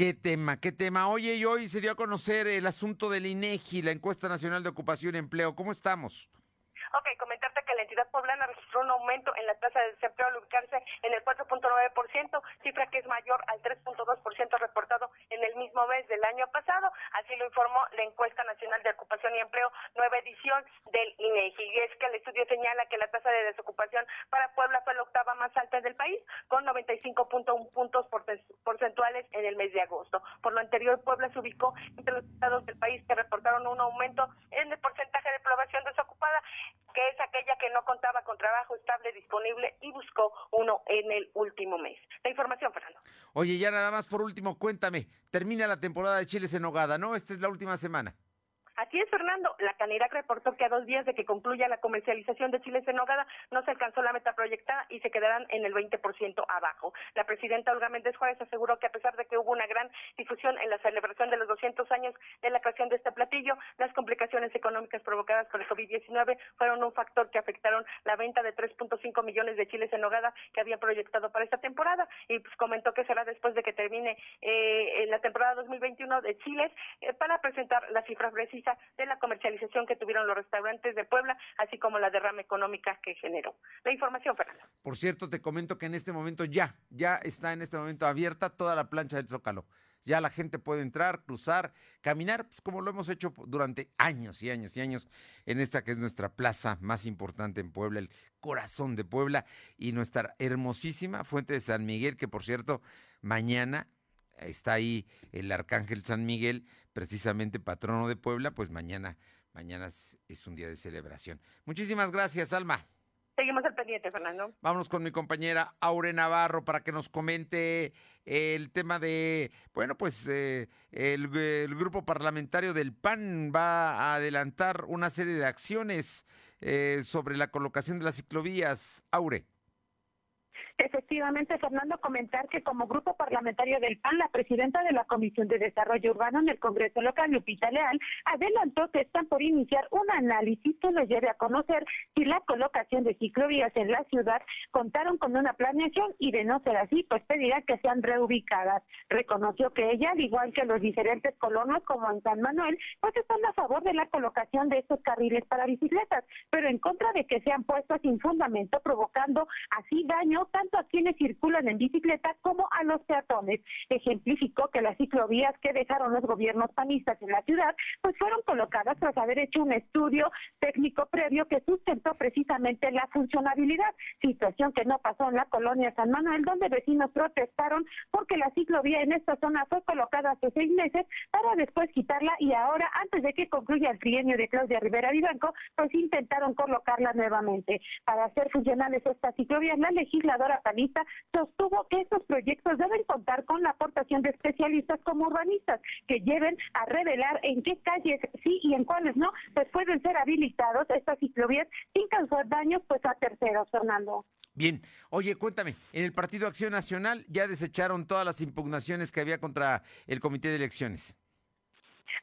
¿Qué tema? ¿Qué tema? Oye, y hoy se dio a conocer el asunto del INEGI, la encuesta nacional de ocupación y empleo. ¿Cómo estamos? Ok, comentarte entidad poblana registró un aumento en la tasa de desempleo al ubicarse en el 4.9%, cifra que es mayor al 3.2% reportado en el mismo mes del año pasado. Así lo informó la encuesta nacional de ocupación y empleo, nueva edición del INEGI. Y es que el estudio señala que la tasa de desocupación para Puebla fue la octava más alta del país, con 95.1 puntos porcentuales en el mes de agosto. Por lo anterior, Puebla se ubicó entre los estados del país que reportaron un aumento en el porcentaje de población desocupada que es aquella que no contaba con trabajo estable disponible y buscó uno en el último mes. La información, Fernando. Oye, ya nada más por último, cuéntame, termina la temporada de chiles en Nogada, ¿no? Esta es la última semana. Así es, Fernando. La Canirac reportó que a dos días de que concluya la comercialización de chiles en nogada no se alcanzó la meta proyectada y se quedarán en el 20% abajo. La presidenta Olga Méndez Juárez aseguró que a pesar de que hubo una gran difusión en la celebración de los 200 años de la creación de este platillo, las complicaciones económicas provocadas por el COVID-19 fueron un factor que afectaron la venta de 3.5 millones de chiles en nogada que habían proyectado para esta temporada y pues comentó que será después de que termine eh, la temporada 2021 de chiles eh, para presentar las cifras de la comercialización que tuvieron los restaurantes de Puebla, así como la derrama económica que generó. La información, Fernando. Por cierto, te comento que en este momento ya, ya está en este momento abierta toda la plancha del Zócalo. Ya la gente puede entrar, cruzar, caminar, pues como lo hemos hecho durante años y años y años en esta que es nuestra plaza más importante en Puebla, el corazón de Puebla y nuestra hermosísima Fuente de San Miguel, que por cierto, mañana está ahí el Arcángel San Miguel precisamente patrono de Puebla, pues mañana, mañana es, un día de celebración. Muchísimas gracias, Alma. Seguimos al pendiente, Fernando. Vámonos con mi compañera Aure Navarro para que nos comente el tema de, bueno, pues eh, el, el, grupo parlamentario del PAN va a adelantar una serie de acciones eh, sobre la colocación de las ciclovías. Aure. Efectivamente, Fernando, comentar que como grupo parlamentario del PAN, la presidenta de la Comisión de Desarrollo Urbano en el Congreso local, Lupita Leal, adelantó que están por iniciar un análisis que nos lleve a conocer si la colocación de ciclovías en la ciudad contaron con una planeación y de no ser así, pues pedirá que sean reubicadas. Reconoció que ella, al igual que los diferentes colonos como en San Manuel, pues están a favor de la colocación de estos carriles para bicicletas, pero en contra de que sean puestos sin fundamento, provocando así daño tanto a quienes circulan en bicicleta como a los peatones. Ejemplificó que las ciclovías que dejaron los gobiernos panistas en la ciudad, pues fueron colocadas tras haber hecho un estudio técnico previo que sustentó precisamente la funcionabilidad, situación que no pasó en la colonia San Manuel, donde vecinos protestaron porque la ciclovía en esta zona fue colocada hace seis meses para después quitarla y ahora, antes de que concluya el trienio de Claudia Rivera Vivanco, pues intentaron colocarla nuevamente. Para hacer funcionales estas ciclovías, la legisladora sostuvo que estos proyectos deben contar con la aportación de especialistas como urbanistas que lleven a revelar en qué calles sí y en cuáles no, pues pueden ser habilitados estas ciclovías sin causar daños pues a terceros, Fernando. Bien, oye, cuéntame, en el Partido Acción Nacional ya desecharon todas las impugnaciones que había contra el Comité de Elecciones.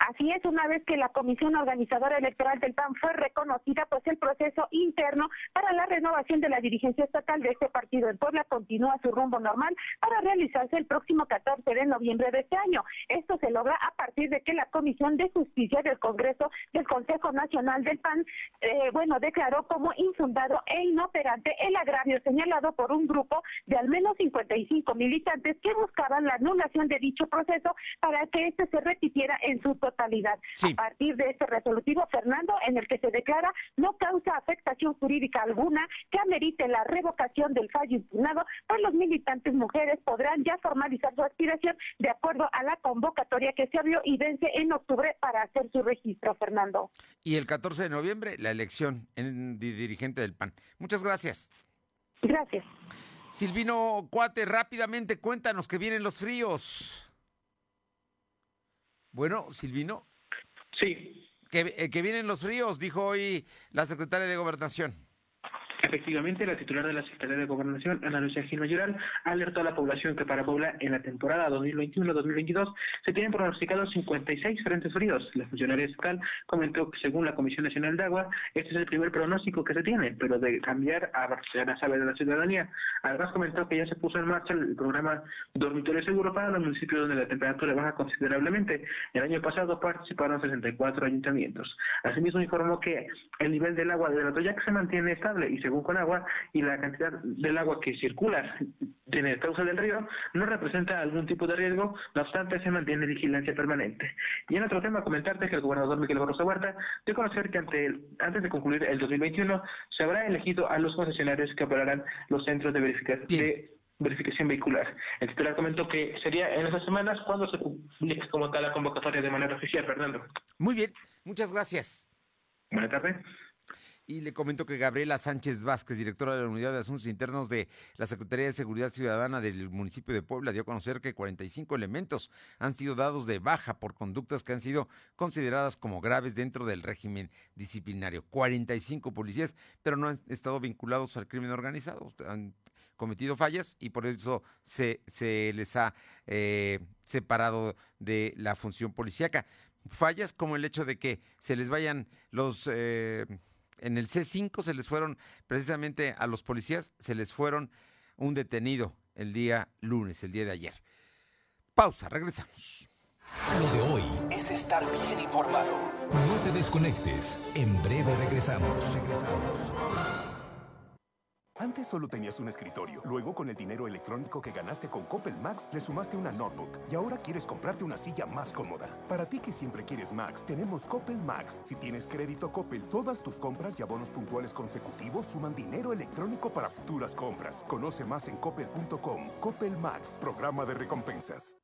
Así es, una vez que la Comisión Organizadora Electoral del PAN fue reconocida, pues el proceso interno para la renovación de la dirigencia estatal de este partido en Puebla continúa su rumbo normal para realizarse el próximo 14 de noviembre de este año. Esto se logra a partir de que la Comisión de Justicia del Congreso del Consejo Nacional del PAN, eh, bueno, declaró como infundado e inoperante el agravio señalado por un grupo de al menos 55 militantes que buscaban la anulación de dicho proceso para que este se repitiera en su totalidad. A partir de este resolutivo, Fernando, en el que se declara no causa afectación jurídica alguna que amerite la revocación del fallo impugnado, pues los militantes mujeres podrán ya formalizar su aspiración de acuerdo a la convocatoria que se abrió y vence en octubre para hacer su registro, Fernando. Y el 14 de noviembre, la elección en dirigente del PAN. Muchas gracias. Gracias. Silvino Cuate, rápidamente cuéntanos que vienen los fríos. Bueno, Silvino. Sí. Que, eh, que vienen los fríos, dijo hoy la secretaria de Gobernación. Efectivamente, la titular de la Secretaría de Gobernación, Ana Lucia Gil Mayoral, alertó a la población que para Puebla en la temporada 2021-2022 se tienen pronosticados 56 frentes fríos. La funcionaria estatal comentó que según la Comisión Nacional de Agua, este es el primer pronóstico que se tiene, pero de cambiar a Barcelona sabe de la ciudadanía. Además comentó que ya se puso en marcha el programa Dormitorio Seguro para los municipios donde la temperatura baja considerablemente. El año pasado participaron 64 ayuntamientos. Asimismo informó que el nivel del agua de la Toyac se mantiene estable y según con agua y la cantidad del agua que circula en el cauce del río no representa algún tipo de riesgo, no obstante se mantiene vigilancia permanente. Y en otro tema, comentarte que el gobernador Miguel Barroso Huerta dio a conocer que ante antes de concluir el 2021 se habrá elegido a los concesionarios que operarán los centros de verificación. De verificación vehicular. El titular comentó que sería en esas semanas cuando se publique como tal la convocatoria de manera oficial, Fernando. Muy bien, muchas gracias. Buenas tardes. Y le comento que Gabriela Sánchez Vázquez, directora de la Unidad de Asuntos Internos de la Secretaría de Seguridad Ciudadana del municipio de Puebla, dio a conocer que 45 elementos han sido dados de baja por conductas que han sido consideradas como graves dentro del régimen disciplinario. 45 policías, pero no han estado vinculados al crimen organizado. Han cometido fallas y por eso se, les ha eh, separado de la función policíaca. Fallas como el hecho de que se les vayan los... Eh, en el C5 se les fueron, precisamente a los policías, se les fueron un detenido el día lunes, el día de ayer. Pausa, regresamos. Lo de hoy es estar bien informado. No te desconectes. En breve regresamos. Regresamos. Antes solo tenías un escritorio. Luego, con el dinero electrónico que ganaste con Coppel Max, le sumaste una notebook. Y ahora quieres comprarte una silla más cómoda. Para ti que siempre quieres Max, tenemos Coppel Max. Si tienes crédito Coppel, todas tus compras y abonos puntuales consecutivos suman dinero electrónico para futuras compras. Conoce más en coppel.com. Coppel Max, programa de recompensas.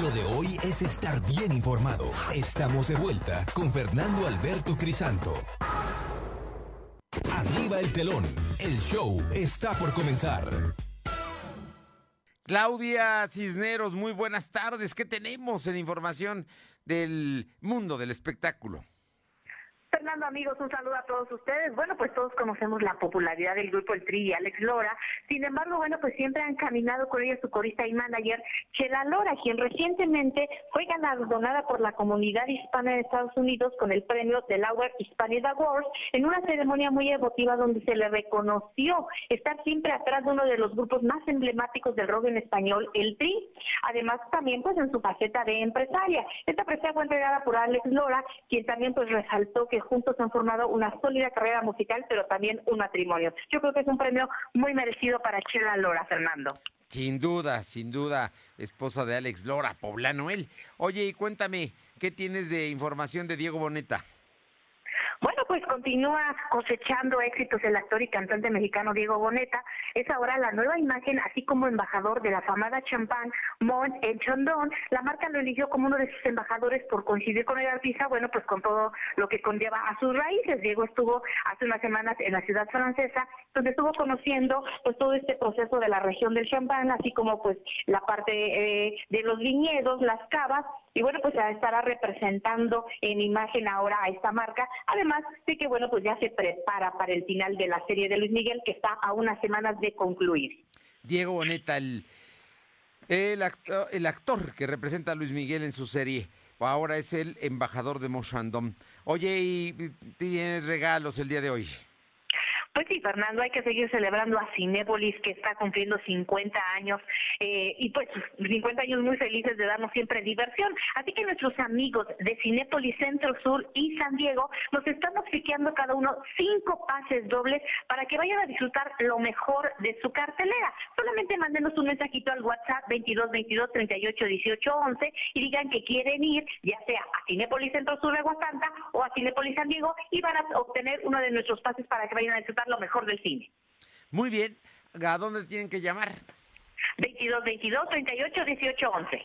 Lo de hoy es estar bien informado. Estamos de vuelta con Fernando Alberto Crisanto. Arriba el telón. El show está por comenzar. Claudia Cisneros, muy buenas tardes. ¿Qué tenemos en información del mundo del espectáculo? Fernando, amigos, un saludo a todos ustedes. Bueno, pues todos conocemos la popularidad del grupo El Tri y Alex Lora. Sin embargo, bueno, pues siempre han caminado con ella su corista y manager, Chela Lora, quien recientemente fue galardonada por la comunidad hispana de Estados Unidos con el premio del Lauer Hispanic Awards en una ceremonia muy emotiva donde se le reconoció estar siempre atrás de uno de los grupos más emblemáticos del rock en español, El Tri. Además, también pues en su faceta de empresaria. Esta presea fue entregada por Alex Lora, quien también pues resaltó que juntos han formado una sólida carrera musical, pero también un matrimonio. Yo creo que es un premio muy merecido para Chela Lora, Fernando. Sin duda, sin duda, esposa de Alex Lora, poblano él. Oye, y cuéntame, ¿qué tienes de información de Diego Boneta? Pues continúa cosechando éxitos el actor y cantante mexicano Diego Boneta. Es ahora la nueva imagen, así como embajador de la famada champán Mon en Chandon. La marca lo eligió como uno de sus embajadores por coincidir con el artista, bueno, pues con todo lo que conlleva a sus raíces. Diego estuvo hace unas semanas en la ciudad francesa, donde estuvo conociendo pues todo este proceso de la región del champán, así como pues la parte eh, de los viñedos, las cavas, y bueno, pues ya estará representando en imagen ahora a esta marca, además de que bueno, pues ya se prepara para el final de la serie de Luis Miguel que está a unas semanas de concluir. Diego Boneta, el, el, actor, el actor que representa a Luis Miguel en su serie, ahora es el embajador de Moshandom. Oye, ¿y tienes regalos el día de hoy? Pues sí, Fernando, hay que seguir celebrando a Cinépolis, que está cumpliendo 50 años, eh, y pues 50 años muy felices de darnos siempre diversión. Así que nuestros amigos de Cinépolis Centro Sur y San Diego nos están obsequiando cada uno cinco pases dobles para que vayan a disfrutar lo mejor de su cartelera. Solamente mándenos un mensajito al WhatsApp 22 22 38 18 11 y digan que quieren ir, ya sea a Cinépolis Centro Sur de Aguasanta o a Cinépolis San Diego, y van a obtener uno de nuestros pases para que vayan a disfrutar lo mejor del cine. Muy bien. ¿A dónde tienen que llamar? 22 22 38 18 11.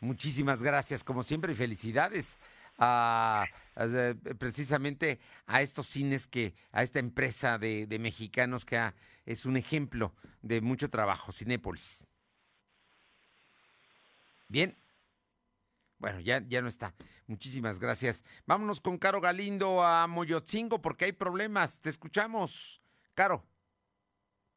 Muchísimas gracias, como siempre, y felicidades a, a, precisamente a estos cines que, a esta empresa de, de mexicanos que ha, es un ejemplo de mucho trabajo, Cinépolis. Bien. Bueno, ya, ya no está. Muchísimas gracias. Vámonos con Caro Galindo a Moyotzingo porque hay problemas. Te escuchamos. Caro.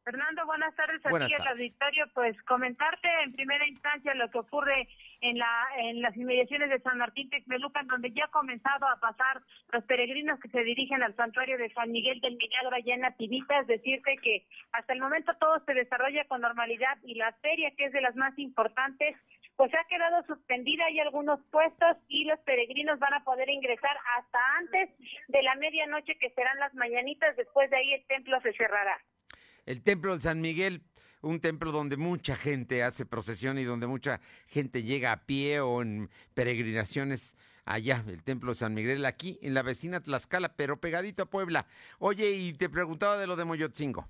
Fernando, buenas tardes a buenas ti, el auditorio. Pues comentarte en primera instancia lo que ocurre en la en las inmediaciones de San Martín Texmelucan, donde ya ha comenzado a pasar los peregrinos que se dirigen al santuario de San Miguel del Milagro allá en Nativita. Es decirte que hasta el momento todo se desarrolla con normalidad y la feria, que es de las más importantes, pues ha quedado suspendida. Hay algunos puestos y los peregrinos van a poder ingresar hasta antes de la medianoche, que serán las mañanitas. Después de ahí el templo se cerrará el templo de San Miguel, un templo donde mucha gente hace procesión y donde mucha gente llega a pie o en peregrinaciones allá, el templo de San Miguel, aquí en la vecina Tlaxcala, pero pegadito a Puebla. Oye, y te preguntaba de lo de Moyotzingo.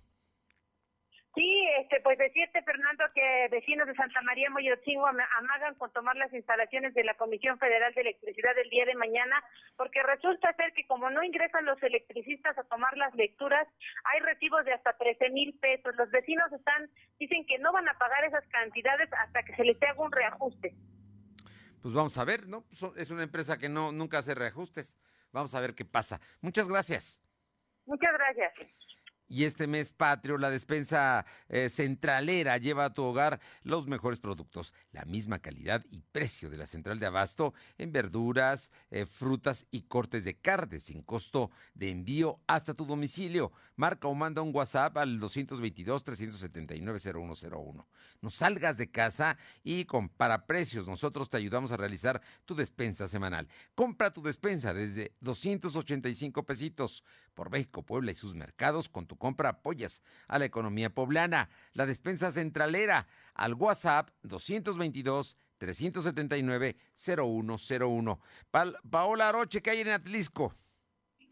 Este, pues decirte, Fernando, que vecinos de Santa María Moyotzingo amagan con tomar las instalaciones de la Comisión Federal de Electricidad el día de mañana, porque resulta ser que como no ingresan los electricistas a tomar las lecturas, hay recibos de hasta 13 mil pesos. Los vecinos están, dicen que no van a pagar esas cantidades hasta que se les haga un reajuste. Pues vamos a ver, ¿no? Es una empresa que no nunca hace reajustes. Vamos a ver qué pasa. Muchas gracias. Muchas gracias. Y este mes patrio, la despensa eh, centralera lleva a tu hogar los mejores productos, la misma calidad y precio de la central de abasto en verduras, eh, frutas y cortes de carne sin costo de envío hasta tu domicilio. Marca o manda un WhatsApp al 222-379-0101. No salgas de casa y compara precios. Nosotros te ayudamos a realizar tu despensa semanal. Compra tu despensa desde 285 pesitos por México, Puebla y sus mercados con tu compra apoyas a la economía poblana. La despensa centralera al WhatsApp 222 379 0101. Paola Aroche, que hay en Atlisco.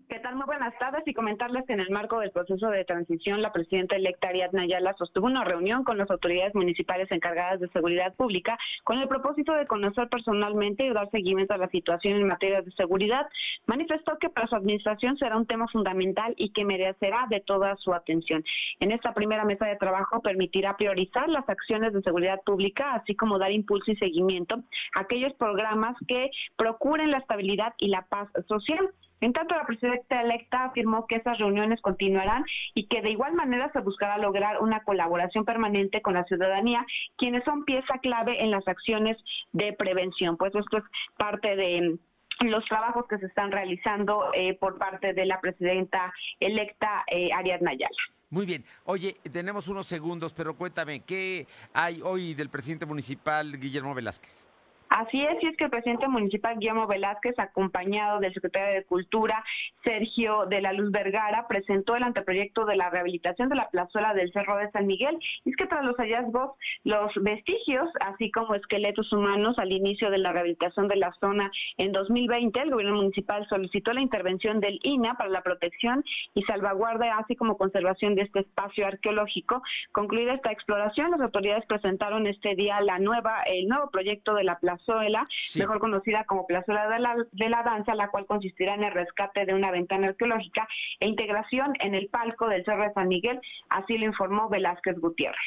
¿Qué tal? Muy buenas tardes y comentarles que en el marco del proceso de transición, la presidenta electa Ariadna Ayala sostuvo una reunión con las autoridades municipales encargadas de seguridad pública con el propósito de conocer personalmente y dar seguimiento a la situación en materia de seguridad. Manifestó que para su administración será un tema fundamental y que merecerá de toda su atención. En esta primera mesa de trabajo permitirá priorizar las acciones de seguridad pública, así como dar impulso y seguimiento a aquellos programas que procuren la estabilidad y la paz social. En tanto, la presidenta electa afirmó que esas reuniones continuarán y que de igual manera se buscará lograr una colaboración permanente con la ciudadanía, quienes son pieza clave en las acciones de prevención. Pues esto es parte de los trabajos que se están realizando eh, por parte de la presidenta electa eh, Ariadna Ayala. Muy bien. Oye, tenemos unos segundos, pero cuéntame, ¿qué hay hoy del presidente municipal Guillermo Velázquez? Así es, y es que el presidente municipal Guillermo Velázquez, acompañado del secretario de Cultura Sergio de la Luz Vergara, presentó el anteproyecto de la rehabilitación de la plazuela del Cerro de San Miguel. Y es que tras los hallazgos, los vestigios, así como esqueletos humanos al inicio de la rehabilitación de la zona en 2020, el gobierno municipal solicitó la intervención del INA para la protección y salvaguarda, así como conservación de este espacio arqueológico. Concluida esta exploración, las autoridades presentaron este día la nueva, el nuevo proyecto de la plazuela plazuela, mejor conocida como plazuela de la, de la danza, la cual consistirá en el rescate de una ventana arqueológica e integración en el palco del Cerro de San Miguel, así lo informó Velázquez Gutiérrez.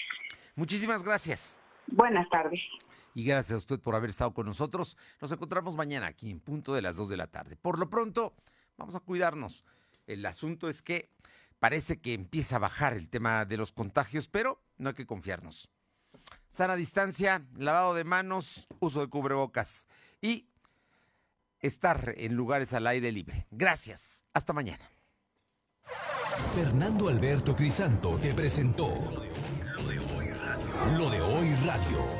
Muchísimas gracias. Buenas tardes. Y gracias a usted por haber estado con nosotros. Nos encontramos mañana aquí en punto de las 2 de la tarde. Por lo pronto, vamos a cuidarnos. El asunto es que parece que empieza a bajar el tema de los contagios, pero no hay que confiarnos sana distancia, lavado de manos, uso de cubrebocas y estar en lugares al aire libre. Gracias. Hasta mañana. Fernando Alberto Crisanto te presentó lo de hoy radio. Lo de hoy radio.